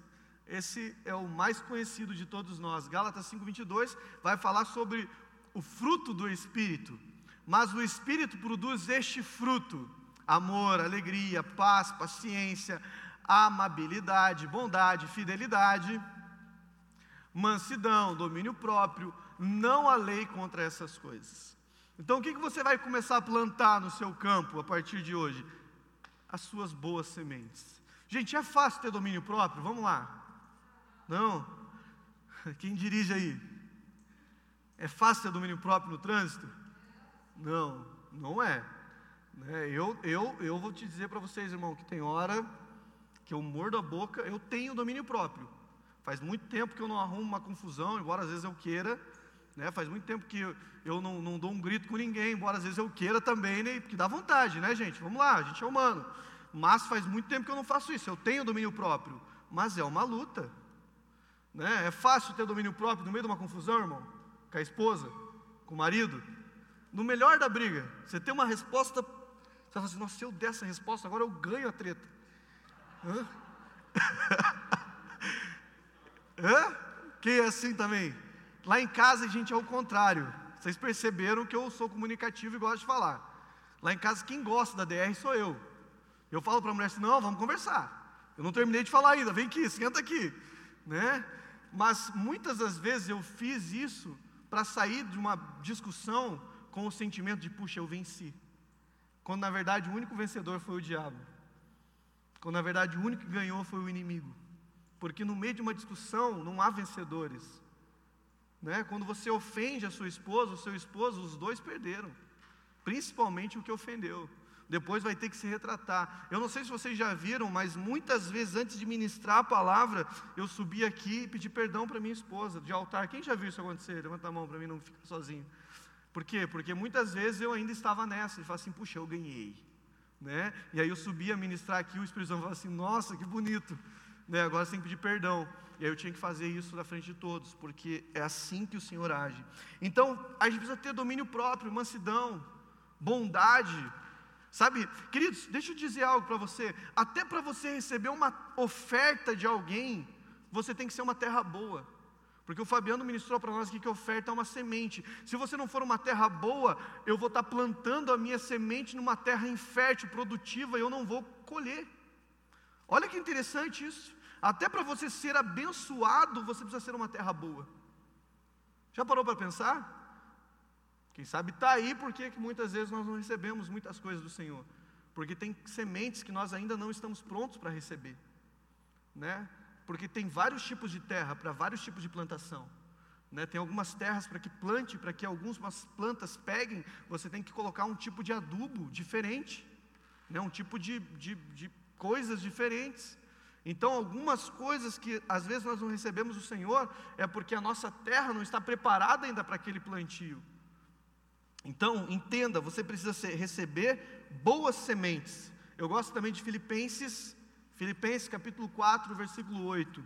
S1: Esse é o mais conhecido de todos nós. Gálatas 5:22 vai falar sobre o fruto do espírito. Mas o espírito produz este fruto: amor, alegria, paz, paciência, amabilidade, bondade, fidelidade, mansidão, domínio próprio. Não há lei contra essas coisas. Então, o que, que você vai começar a plantar no seu campo a partir de hoje? As suas boas sementes. Gente, é fácil ter domínio próprio? Vamos lá. Não? [laughs] Quem dirige aí? É fácil ter domínio próprio no trânsito? Não, não é. Né? Eu, eu, eu vou te dizer para vocês, irmão, que tem hora que eu mordo a boca, eu tenho domínio próprio. Faz muito tempo que eu não arrumo uma confusão, embora às vezes eu queira. Né? Faz muito tempo que eu, não, não, dou um grito com ninguém, embora às vezes eu queira também, né? porque dá vontade, né, gente? Vamos lá, a gente é humano. Mas faz muito tempo que eu não faço isso, eu tenho domínio próprio. Mas é uma luta. Né? É fácil ter domínio próprio no meio de uma confusão, irmão? Com a esposa, com o marido. No melhor da briga, você tem uma resposta. Você fala assim: nossa, se eu der essa resposta, agora eu ganho a treta. Hã? [laughs] Hã? Quem é assim também? Lá em casa a gente é o contrário. Vocês perceberam que eu sou comunicativo e gosto de falar. Lá em casa quem gosta da DR sou eu. Eu falo para a mulher assim: não, vamos conversar. Eu não terminei de falar ainda, vem aqui, senta aqui. Né? Mas muitas das vezes eu fiz isso para sair de uma discussão com o sentimento de, puxa, eu venci. Quando na verdade o único vencedor foi o diabo. Quando na verdade o único que ganhou foi o inimigo. Porque no meio de uma discussão não há vencedores. Né? Quando você ofende a sua esposa, o seu esposo, os dois perderam. Principalmente o que ofendeu depois vai ter que se retratar. Eu não sei se vocês já viram, mas muitas vezes antes de ministrar a palavra, eu subi aqui e pedi perdão para minha esposa, de altar. Quem já viu isso acontecer? Levanta a mão para mim não ficar sozinho. Por quê? Porque muitas vezes eu ainda estava nessa, e falava assim, puxa, eu ganhei. Né? E aí eu subi a ministrar aqui, o Espírito Santo falou assim, nossa, que bonito. Né? Agora você tem que pedir perdão. E aí eu tinha que fazer isso na frente de todos, porque é assim que o Senhor age. Então, a gente precisa ter domínio próprio, mansidão, bondade, Sabe, queridos, deixa eu dizer algo para você. Até para você receber uma oferta de alguém, você tem que ser uma terra boa. Porque o Fabiano ministrou para nós aqui que oferta é uma semente. Se você não for uma terra boa, eu vou estar tá plantando a minha semente numa terra infértil, produtiva, e eu não vou colher. Olha que interessante isso. Até para você ser abençoado, você precisa ser uma terra boa. Já parou para pensar? Quem sabe está aí porque que muitas vezes nós não recebemos muitas coisas do Senhor. Porque tem sementes que nós ainda não estamos prontos para receber. Né? Porque tem vários tipos de terra para vários tipos de plantação. Né? Tem algumas terras para que plante, para que algumas plantas peguem, você tem que colocar um tipo de adubo diferente, né? um tipo de, de, de coisas diferentes. Então, algumas coisas que às vezes nós não recebemos do Senhor é porque a nossa terra não está preparada ainda para aquele plantio. Então, entenda, você precisa ser, receber boas sementes. Eu gosto também de Filipenses, Filipenses capítulo 4, versículo 8.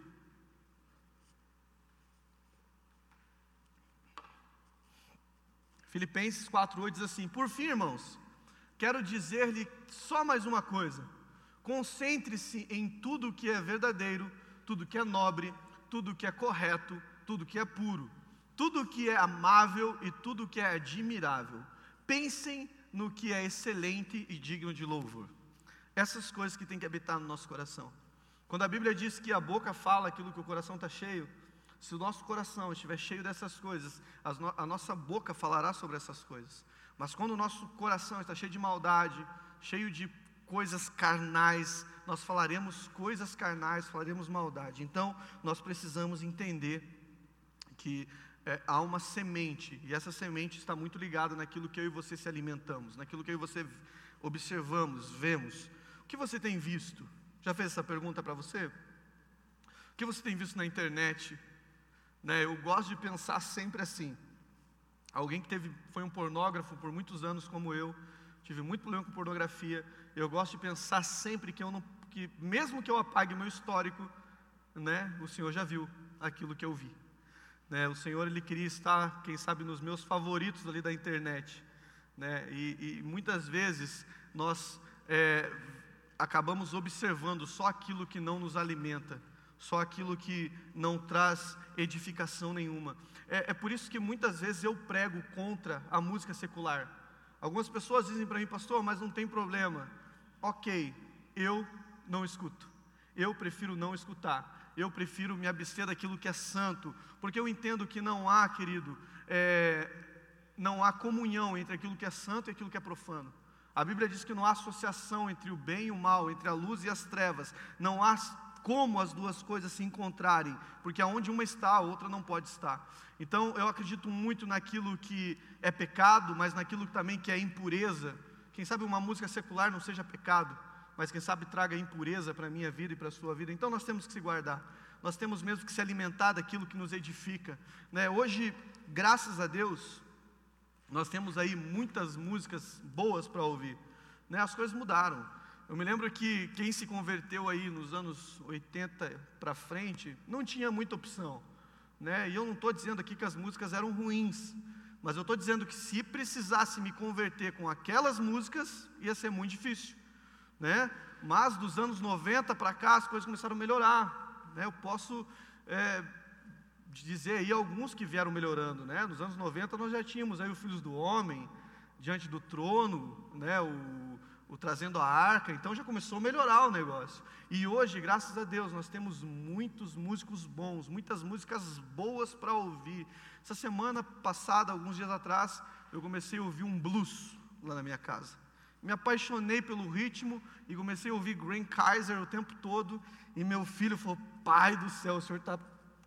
S1: Filipenses 4,8 diz assim: Por fim, irmãos, quero dizer-lhe só mais uma coisa: concentre-se em tudo que é verdadeiro, tudo que é nobre, tudo que é correto, tudo que é puro tudo que é amável e tudo que é admirável. Pensem no que é excelente e digno de louvor. Essas coisas que tem que habitar no nosso coração. Quando a Bíblia diz que a boca fala aquilo que o coração está cheio, se o nosso coração estiver cheio dessas coisas, a nossa boca falará sobre essas coisas. Mas quando o nosso coração está cheio de maldade, cheio de coisas carnais, nós falaremos coisas carnais, falaremos maldade. Então, nós precisamos entender que é, há uma semente, e essa semente está muito ligada naquilo que eu e você se alimentamos, naquilo que eu e você observamos, vemos. Que você tem visto? Já fez essa pergunta para você? O que você tem visto na internet? Né, eu gosto de pensar sempre assim. alguém que teve, foi um pornógrafo por muitos anos como eu, tive muito problema com pornografia. Eu gosto de pensar sempre que eu não, que mesmo que eu apague meu histórico, né, o Senhor já viu aquilo que eu vi. Né, o Senhor ele queria estar, quem sabe, nos meus favoritos ali da internet. Né, e, e muitas vezes nós é, acabamos observando só aquilo que não nos alimenta, só aquilo que não traz edificação nenhuma. É, é por isso que muitas vezes eu prego contra a música secular. Algumas pessoas dizem para mim, pastor, mas não tem problema. Ok, eu não escuto. Eu prefiro não escutar eu prefiro me abster daquilo que é santo, porque eu entendo que não há, querido, é, não há comunhão entre aquilo que é santo e aquilo que é profano. A Bíblia diz que não há associação entre o bem e o mal, entre a luz e as trevas. Não há como as duas coisas se encontrarem, porque aonde uma está, a outra não pode estar. Então, eu acredito muito naquilo que é pecado, mas naquilo também que é impureza. Quem sabe uma música secular não seja pecado, mas quem sabe traga impureza para a minha vida e para a sua vida. Então, nós temos que se guardar. Nós temos mesmo que se alimentar daquilo que nos edifica. Né? Hoje, graças a Deus, nós temos aí muitas músicas boas para ouvir. Né? As coisas mudaram. Eu me lembro que quem se converteu aí nos anos 80 para frente não tinha muita opção. Né? E eu não estou dizendo aqui que as músicas eram ruins, mas eu estou dizendo que se precisasse me converter com aquelas músicas, ia ser muito difícil. Né? Mas dos anos 90 para cá as coisas começaram a melhorar. Né? Eu posso é, dizer aí alguns que vieram melhorando, né? Nos anos 90 nós já tínhamos aí o Filhos do Homem, diante do trono, né? O, o trazendo a arca, então já começou a melhorar o negócio. E hoje, graças a Deus, nós temos muitos músicos bons, muitas músicas boas para ouvir. Essa semana passada, alguns dias atrás, eu comecei a ouvir um blues lá na minha casa. Me apaixonei pelo ritmo e comecei a ouvir Green Kaiser o tempo todo. E meu filho falou: Pai do céu, o senhor está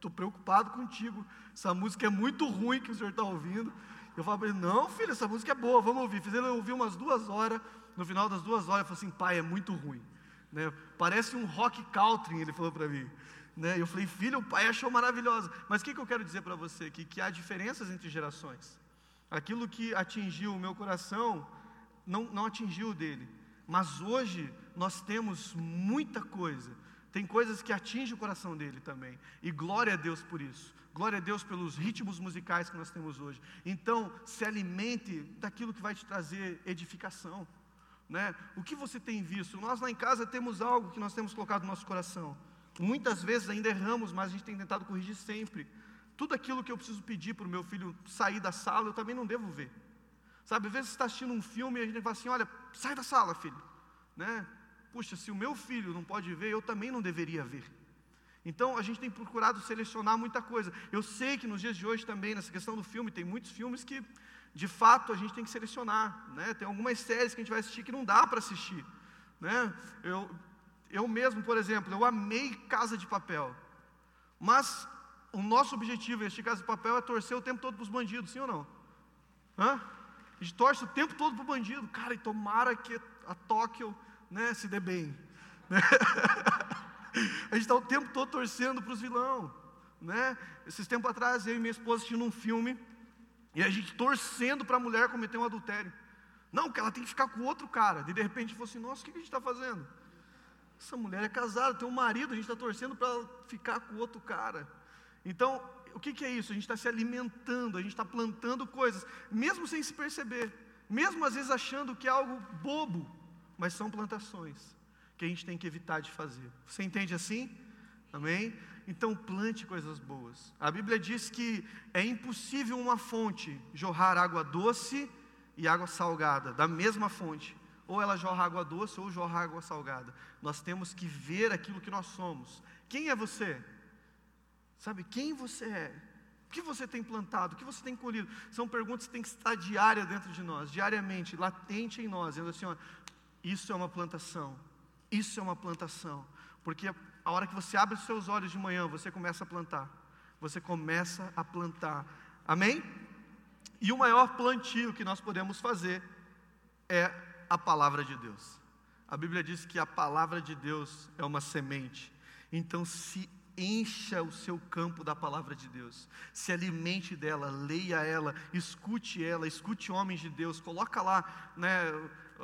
S1: estou preocupado contigo. Essa música é muito ruim que o senhor está ouvindo. Eu falei para ele, não, filho, essa música é boa, vamos ouvir. Fiz ele ouvir umas duas horas. No final das duas horas, eu falei assim, pai, é muito ruim. Né? Parece um rock country, ele falou para mim. Né? Eu falei, filho, o pai achou maravilhosa. Mas o que, que eu quero dizer para você aqui? Que há diferenças entre gerações. Aquilo que atingiu o meu coração, não, não atingiu o dele. Mas hoje nós temos muita coisa tem coisas que atingem o coração dele também. E glória a Deus por isso. Glória a Deus pelos ritmos musicais que nós temos hoje. Então, se alimente daquilo que vai te trazer edificação. Né? O que você tem visto? Nós lá em casa temos algo que nós temos colocado no nosso coração. Muitas vezes ainda erramos, mas a gente tem tentado corrigir sempre. Tudo aquilo que eu preciso pedir para o meu filho sair da sala, eu também não devo ver. Sabe, às vezes você está assistindo um filme e a gente fala assim: olha, sai da sala, filho. Né? Puxa, se o meu filho não pode ver, eu também não deveria ver. Então a gente tem procurado selecionar muita coisa. Eu sei que nos dias de hoje também, nessa questão do filme, tem muitos filmes que de fato a gente tem que selecionar. Né? Tem algumas séries que a gente vai assistir que não dá para assistir. Né? Eu, eu mesmo, por exemplo, eu amei Casa de Papel. Mas o nosso objetivo em assistir Casa de Papel é torcer o tempo todo para os bandidos, sim ou não? Hã? A gente torce o tempo todo para o bandido. Cara, e tomara que a Tóquio né, se dê bem. Né? [laughs] A gente está o tempo todo torcendo para os vilão. Né? Esses tempos atrás, eu e minha esposa assistindo um filme, e a gente torcendo para a mulher cometer um adultério. Não, que ela tem que ficar com outro cara. E de repente falou assim: nossa, o que a gente está fazendo? Essa mulher é casada, tem um marido, a gente está torcendo para ela ficar com outro cara. Então, o que, que é isso? A gente está se alimentando, a gente está plantando coisas, mesmo sem se perceber, mesmo às vezes achando que é algo bobo, mas são plantações que a gente tem que evitar de fazer. Você entende assim? Amém? Então plante coisas boas. A Bíblia diz que é impossível uma fonte jorrar água doce e água salgada, da mesma fonte. Ou ela jorra água doce ou jorra água salgada. Nós temos que ver aquilo que nós somos. Quem é você? Sabe quem você é? O que você tem plantado? O que você tem colhido? São perguntas que têm que estar diárias dentro de nós, diariamente, latente em nós, dizendo assim: ó, isso é uma plantação. Isso é uma plantação. Porque a hora que você abre os seus olhos de manhã, você começa a plantar. Você começa a plantar. Amém? E o maior plantio que nós podemos fazer é a palavra de Deus. A Bíblia diz que a palavra de Deus é uma semente. Então, se encha o seu campo da palavra de Deus, se alimente dela, leia ela, escute ela, escute homens de Deus, coloca lá, né,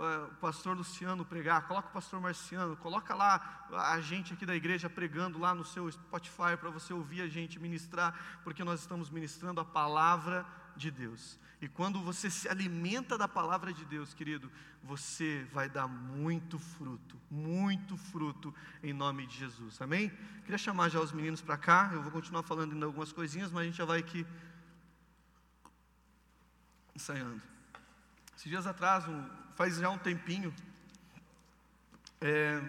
S1: o pastor Luciano pregar, coloca o pastor Marciano, coloca lá a gente aqui da igreja pregando lá no seu Spotify para você ouvir a gente ministrar, porque nós estamos ministrando a palavra de Deus. E quando você se alimenta da palavra de Deus, querido, você vai dar muito fruto, muito fruto em nome de Jesus. Amém? Queria chamar já os meninos para cá. Eu vou continuar falando em algumas coisinhas, mas a gente já vai aqui ensaiando. Esses dias atrás, um, faz já um tempinho, é,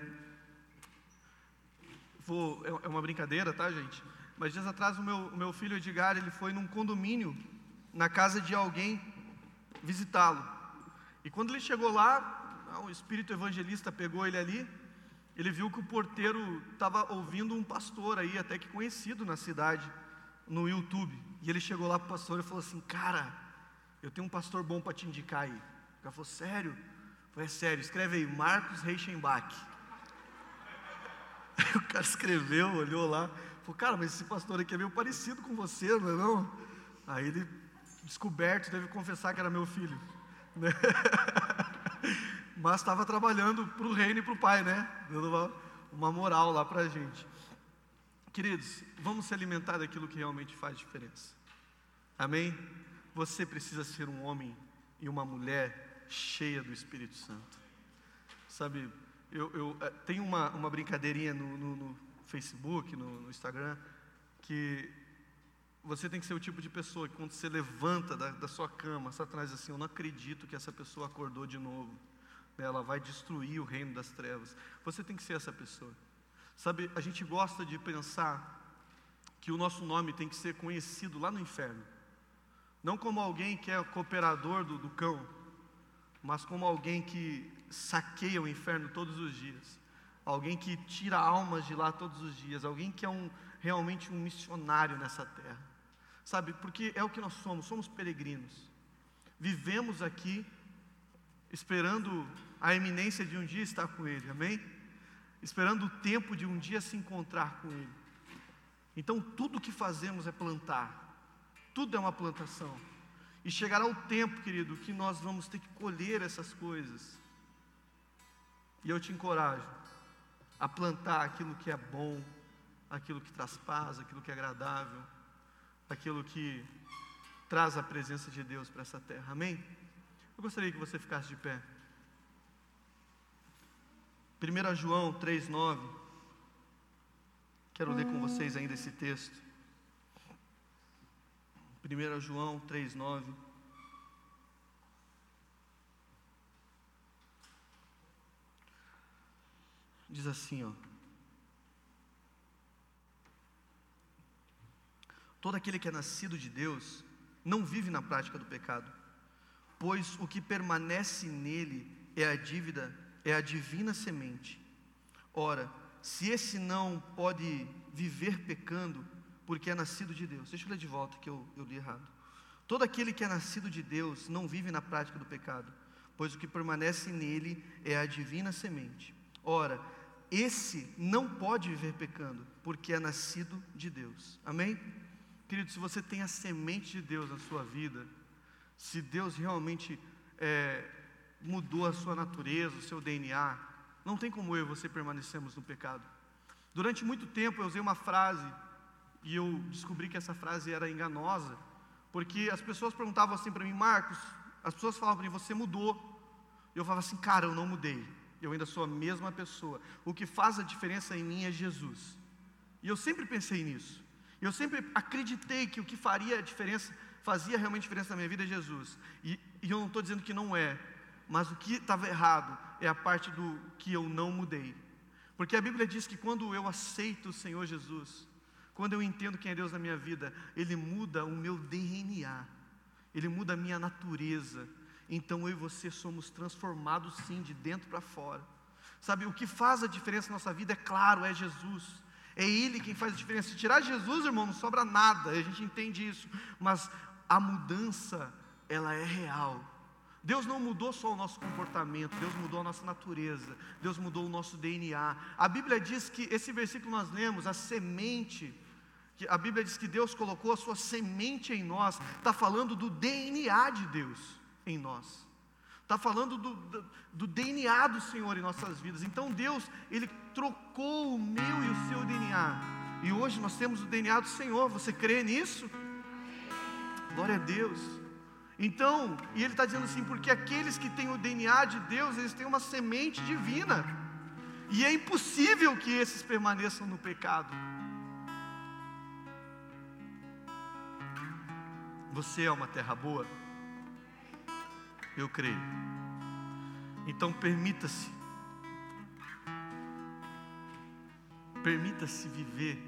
S1: vou, é, é uma brincadeira, tá, gente? Mas dias atrás o meu, o meu filho Edgar, ele foi num condomínio na casa de alguém visitá-lo. E quando ele chegou lá, ah, o espírito evangelista pegou ele ali, ele viu que o porteiro estava ouvindo um pastor aí, até que conhecido na cidade, no YouTube. E ele chegou lá para o pastor e falou assim: Cara, eu tenho um pastor bom para te indicar aí. O cara falou: Sério? Falei: É sério, escreve aí, Marcos Reichenbach. [laughs] Aí o cara escreveu, olhou lá, falou: Cara, mas esse pastor aqui é meio parecido com você, não é? Não? Aí ele descoberto, deve confessar que era meu filho. Né? [laughs] Mas estava trabalhando para o reino e para o pai, né? Dando uma, uma moral lá para a gente. Queridos, vamos se alimentar daquilo que realmente faz diferença. Amém? Você precisa ser um homem e uma mulher cheia do Espírito Santo. Sabe, eu, eu eh, tenho uma, uma brincadeirinha no, no, no Facebook, no, no Instagram, que você tem que ser o tipo de pessoa que quando você levanta da, da sua cama, Satanás assim, eu não acredito que essa pessoa acordou de novo. Ela vai destruir o reino das trevas. Você tem que ser essa pessoa. Sabe, a gente gosta de pensar que o nosso nome tem que ser conhecido lá no inferno. Não como alguém que é cooperador do, do cão, mas como alguém que saqueia o inferno todos os dias. Alguém que tira almas de lá todos os dias. Alguém que é um, realmente um missionário nessa terra. Sabe, porque é o que nós somos, somos peregrinos. Vivemos aqui esperando a eminência de um dia estar com Ele, amém? Esperando o tempo de um dia se encontrar com Ele. Então, tudo que fazemos é plantar, tudo é uma plantação. E chegará o tempo, querido, que nós vamos ter que colher essas coisas. E eu te encorajo a plantar aquilo que é bom, aquilo que traz paz, aquilo que é agradável aquilo que traz a presença de Deus para essa terra. Amém? Eu gostaria que você ficasse de pé. 1 João 3,9. Quero ler com vocês ainda esse texto. 1 João 3,9. Diz assim, ó. Todo aquele que é nascido de Deus não vive na prática do pecado, pois o que permanece nele é a dívida, é a divina semente. Ora, se esse não pode viver pecando, porque é nascido de Deus. Deixa eu ler de volta que eu, eu li errado. Todo aquele que é nascido de Deus não vive na prática do pecado, pois o que permanece nele é a divina semente. Ora, esse não pode viver pecando, porque é nascido de Deus. Amém? Querido, se você tem a semente de Deus na sua vida, se Deus realmente é, mudou a sua natureza, o seu DNA, não tem como eu e você permanecemos no pecado. Durante muito tempo eu usei uma frase e eu descobri que essa frase era enganosa, porque as pessoas perguntavam assim para mim, Marcos, as pessoas falavam para mim, você mudou. Eu falava assim, cara, eu não mudei, eu ainda sou a mesma pessoa. O que faz a diferença em mim é Jesus. E eu sempre pensei nisso. Eu sempre acreditei que o que faria a diferença, fazia realmente diferença na minha vida é Jesus. E, e eu não estou dizendo que não é, mas o que estava errado é a parte do que eu não mudei. Porque a Bíblia diz que quando eu aceito o Senhor Jesus, quando eu entendo quem é Deus na minha vida, Ele muda o meu DNA, Ele muda a minha natureza. Então eu e você somos transformados sim, de dentro para fora. Sabe, o que faz a diferença na nossa vida, é claro, é Jesus. É Ele quem faz a diferença. Se tirar Jesus, irmão, não sobra nada, a gente entende isso. Mas a mudança, ela é real. Deus não mudou só o nosso comportamento, Deus mudou a nossa natureza, Deus mudou o nosso DNA. A Bíblia diz que, esse versículo nós lemos, a semente, que a Bíblia diz que Deus colocou a sua semente em nós, está falando do DNA de Deus em nós, está falando do, do, do, DNA do Senhor em nossas vidas. Então Deus, Ele trocou o meu e o seu DNA, e hoje nós temos o DNA do Senhor, você crê nisso? Glória a Deus. Então, e ele está dizendo assim, porque aqueles que têm o DNA de Deus, eles têm uma semente divina. E é impossível que esses permaneçam no pecado. Você é uma terra boa? Eu creio. Então permita-se. Permita-se viver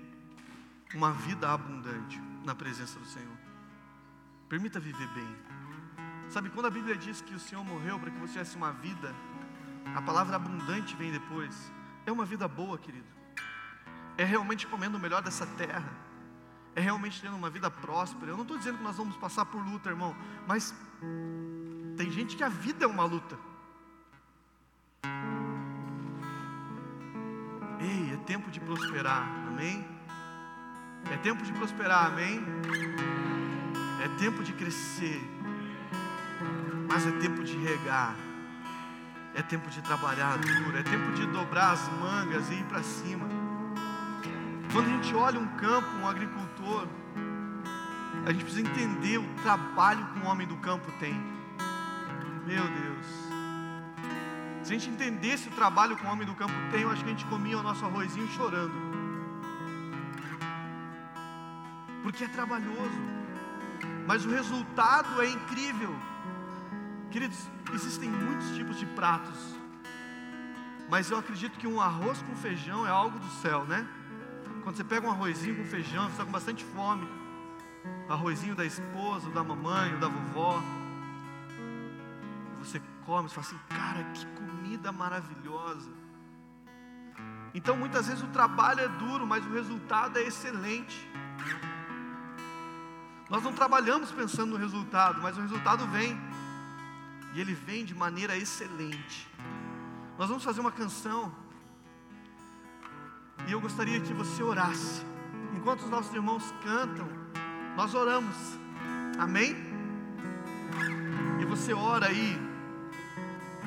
S1: uma vida abundante na presença do Senhor. Permita viver bem. Sabe, quando a Bíblia diz que o Senhor morreu para que você tivesse uma vida, a palavra abundante vem depois. É uma vida boa, querido. É realmente comendo o melhor dessa terra. É realmente tendo uma vida próspera. Eu não estou dizendo que nós vamos passar por luta, irmão, mas tem gente que a vida é uma luta. Ei, é tempo de prosperar, amém? É tempo de prosperar, amém? É tempo de crescer mas é tempo de regar, é tempo de trabalhar duro, é tempo de dobrar as mangas e ir para cima. Quando a gente olha um campo, um agricultor, a gente precisa entender o trabalho que um homem do campo tem. Meu Deus. Se a gente entendesse o trabalho que um homem do campo tem, eu acho que a gente comia o nosso arrozinho chorando. Porque é trabalhoso. Mas o resultado é incrível. Queridos, existem muitos tipos de pratos, mas eu acredito que um arroz com feijão é algo do céu, né? Quando você pega um arrozinho com feijão, você está com bastante fome, arrozinho da esposa, da mamãe, da vovó, você come, você fala assim, cara, que comida maravilhosa. Então muitas vezes o trabalho é duro, mas o resultado é excelente. Nós não trabalhamos pensando no resultado, mas o resultado vem e ele vem de maneira excelente. Nós vamos fazer uma canção e eu gostaria que você orasse. Enquanto os nossos irmãos cantam, nós oramos. Amém? E você ora aí.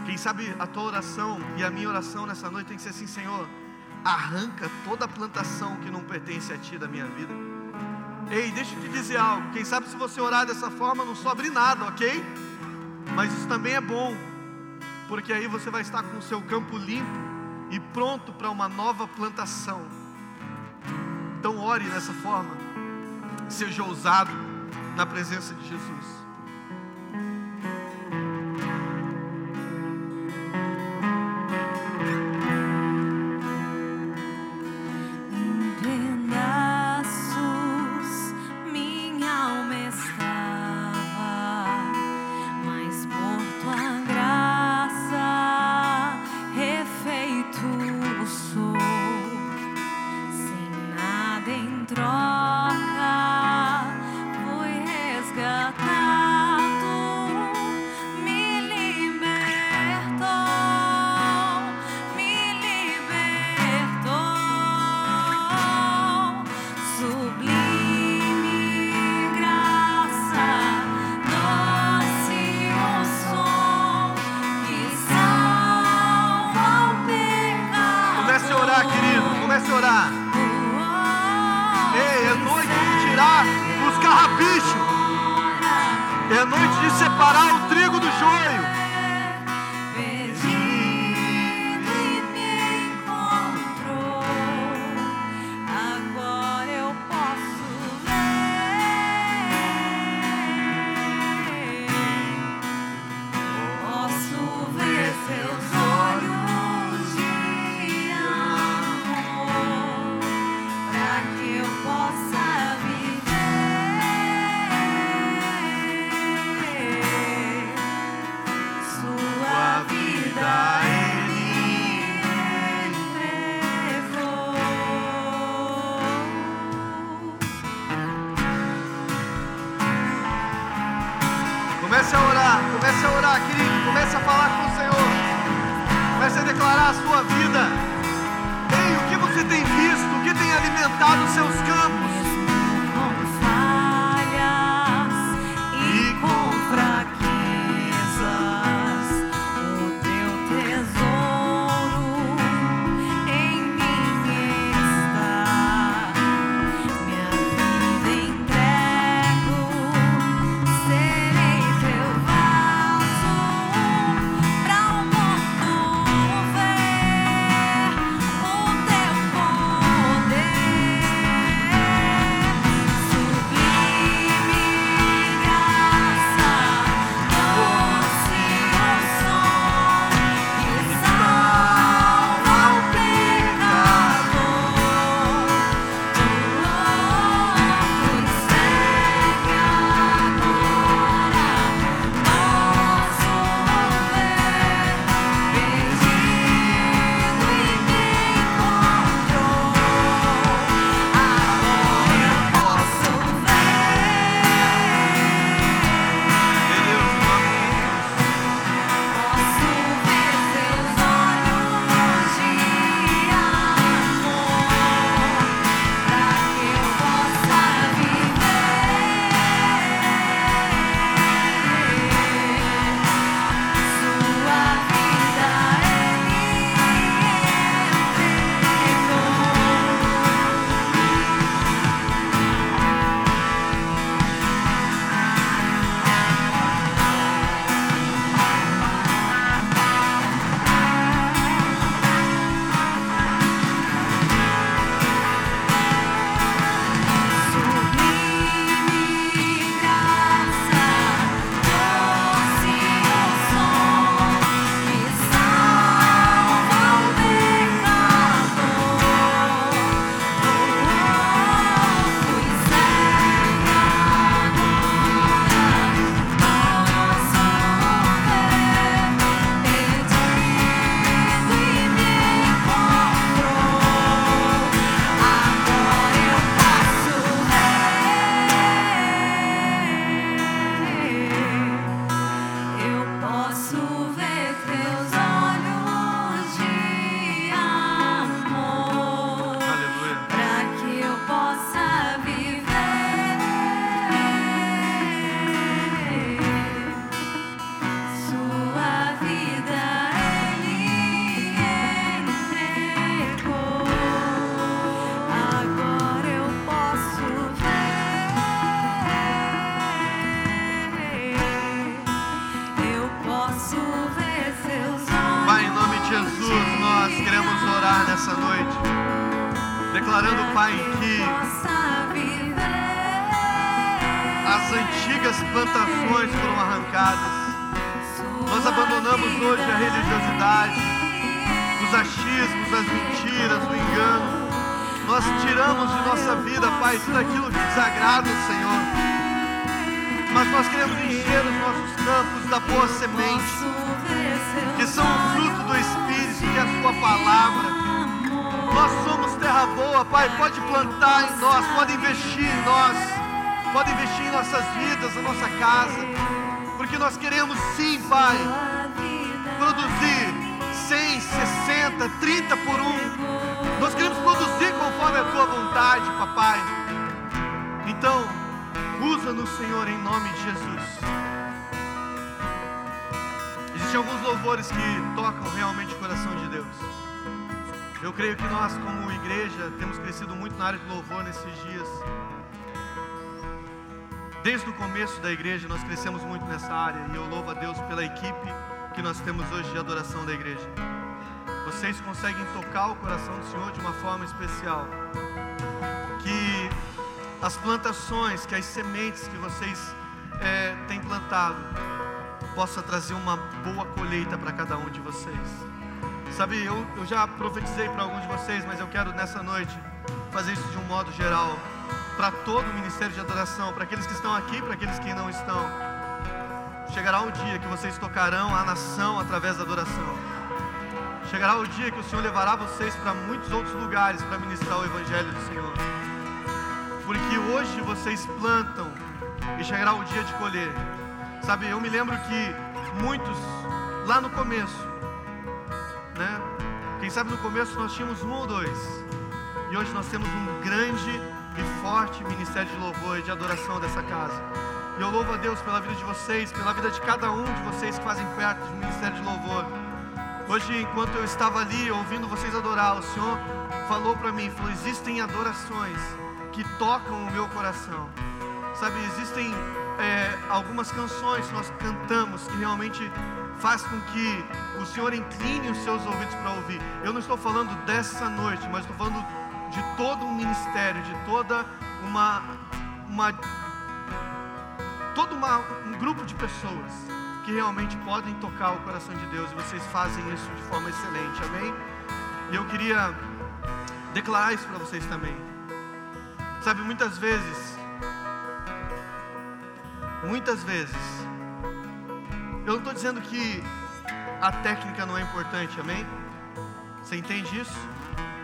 S1: Quem sabe a tua oração e a minha oração nessa noite tem que ser assim, Senhor, arranca toda a plantação que não pertence a ti da minha vida. Ei, deixa eu te dizer algo. Quem sabe se você orar dessa forma não sobre nada, ok? Mas isso também é bom, porque aí você vai estar com o seu campo limpo e pronto para uma nova plantação. Então, ore dessa forma, seja ousado na presença de Jesus. a nossa casa, porque nós queremos sim, Pai,
S2: produzir
S1: 100, 60, 30 por
S2: um. Nós queremos produzir conforme
S1: a tua vontade, papai. Então, usa-nos, Senhor, em nome de Jesus. Existem alguns louvores que tocam realmente o coração de Deus. Eu creio que nós, como igreja, temos crescido muito na área de louvor nesses dias. Desde o começo da igreja nós crescemos muito nessa área e eu louvo a Deus pela equipe que nós temos hoje de adoração da igreja. Vocês conseguem tocar o coração do Senhor de uma forma especial. Que as plantações, que as sementes que vocês é, têm plantado, possa trazer uma boa colheita para cada um de vocês. Sabe, eu, eu já profetizei para alguns de vocês, mas eu quero nessa noite fazer isso de um modo geral para todo o ministério de adoração, para aqueles que estão aqui, para aqueles que não estão. Chegará o dia que vocês tocarão a nação através da adoração. Chegará o dia que o Senhor levará vocês para muitos outros lugares para ministrar o Evangelho do Senhor. Porque hoje vocês plantam e chegará o dia de colher. Sabe, eu me lembro que muitos lá no começo, né? Quem sabe no começo nós tínhamos um ou dois, e hoje nós temos um grande e forte ministério de louvor e de adoração dessa casa. E eu louvo a Deus pela vida de vocês, pela vida de cada um de vocês que fazem parte do ministério de louvor. Hoje, enquanto eu estava ali ouvindo vocês adorar, o Senhor falou para mim, falou: existem adorações que tocam o meu coração. Sabe, existem é, algumas canções que nós cantamos que realmente faz com que o Senhor incline os seus ouvidos para ouvir. Eu não estou falando dessa noite, mas estou falando de todo um ministério, de toda uma, uma todo uma, um grupo de pessoas que realmente podem tocar o coração de Deus e vocês fazem isso de forma excelente, amém? E eu queria declarar isso para vocês também. Sabe, muitas vezes, muitas vezes, eu não estou dizendo que a técnica não é importante, amém? Você entende isso?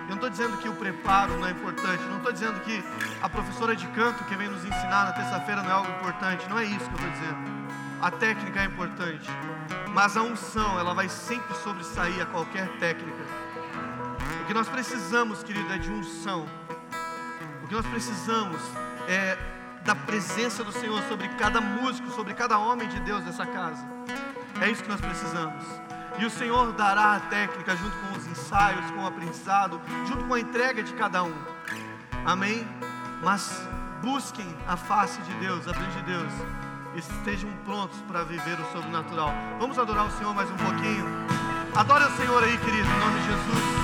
S1: Eu não estou dizendo que o preparo não é importante, não estou dizendo que a professora de canto que vem nos ensinar na terça-feira não é algo importante, não é isso que eu estou dizendo. A técnica é importante, mas a unção, ela vai sempre sobressair a qualquer técnica. O que nós precisamos, querido, é de unção. O que nós precisamos é da presença do Senhor sobre cada músico, sobre cada homem de Deus dessa casa. É isso que nós precisamos. E o Senhor dará a técnica junto com os ensaios, com o aprendizado, junto com a entrega de cada um. Amém? Mas busquem a face de Deus, a frente de Deus. E estejam prontos para viver o sobrenatural. Vamos adorar o Senhor mais um pouquinho. Adore o Senhor aí, querido, em nome de Jesus.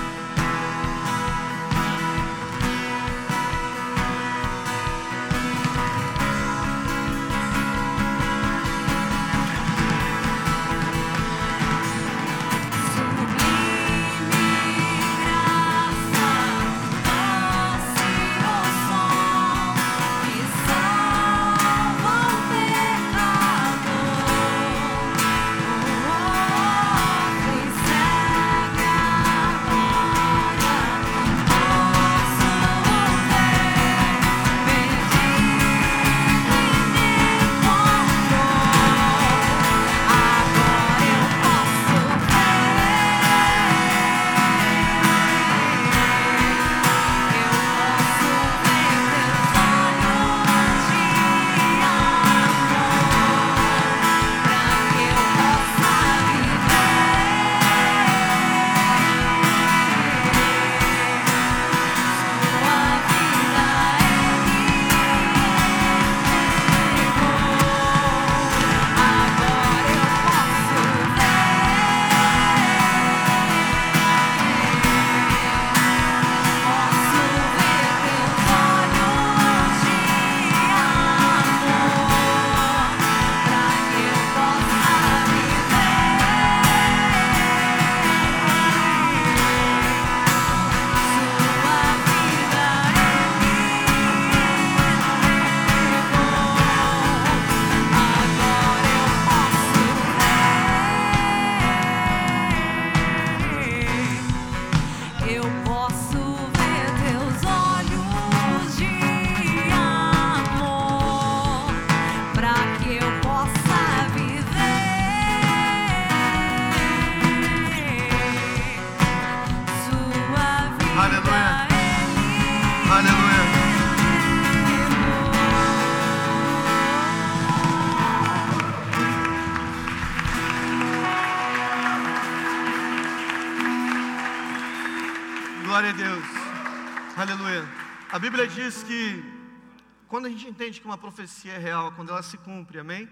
S1: Entende que uma profecia é real, quando ela se cumpre, amém?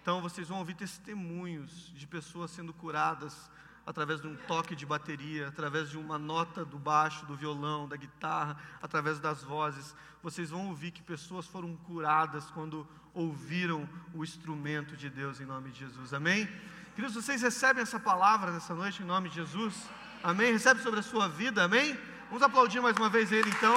S1: Então vocês vão ouvir testemunhos de pessoas sendo curadas através de um toque de bateria, através de uma nota do baixo, do violão, da guitarra, através das vozes. Vocês vão ouvir que pessoas foram curadas quando ouviram o instrumento de Deus em nome de Jesus. Amém? Queridos, vocês recebem essa palavra nessa noite em nome de Jesus? Amém? Recebe sobre a sua vida, amém? Vamos aplaudir mais uma vez ele então.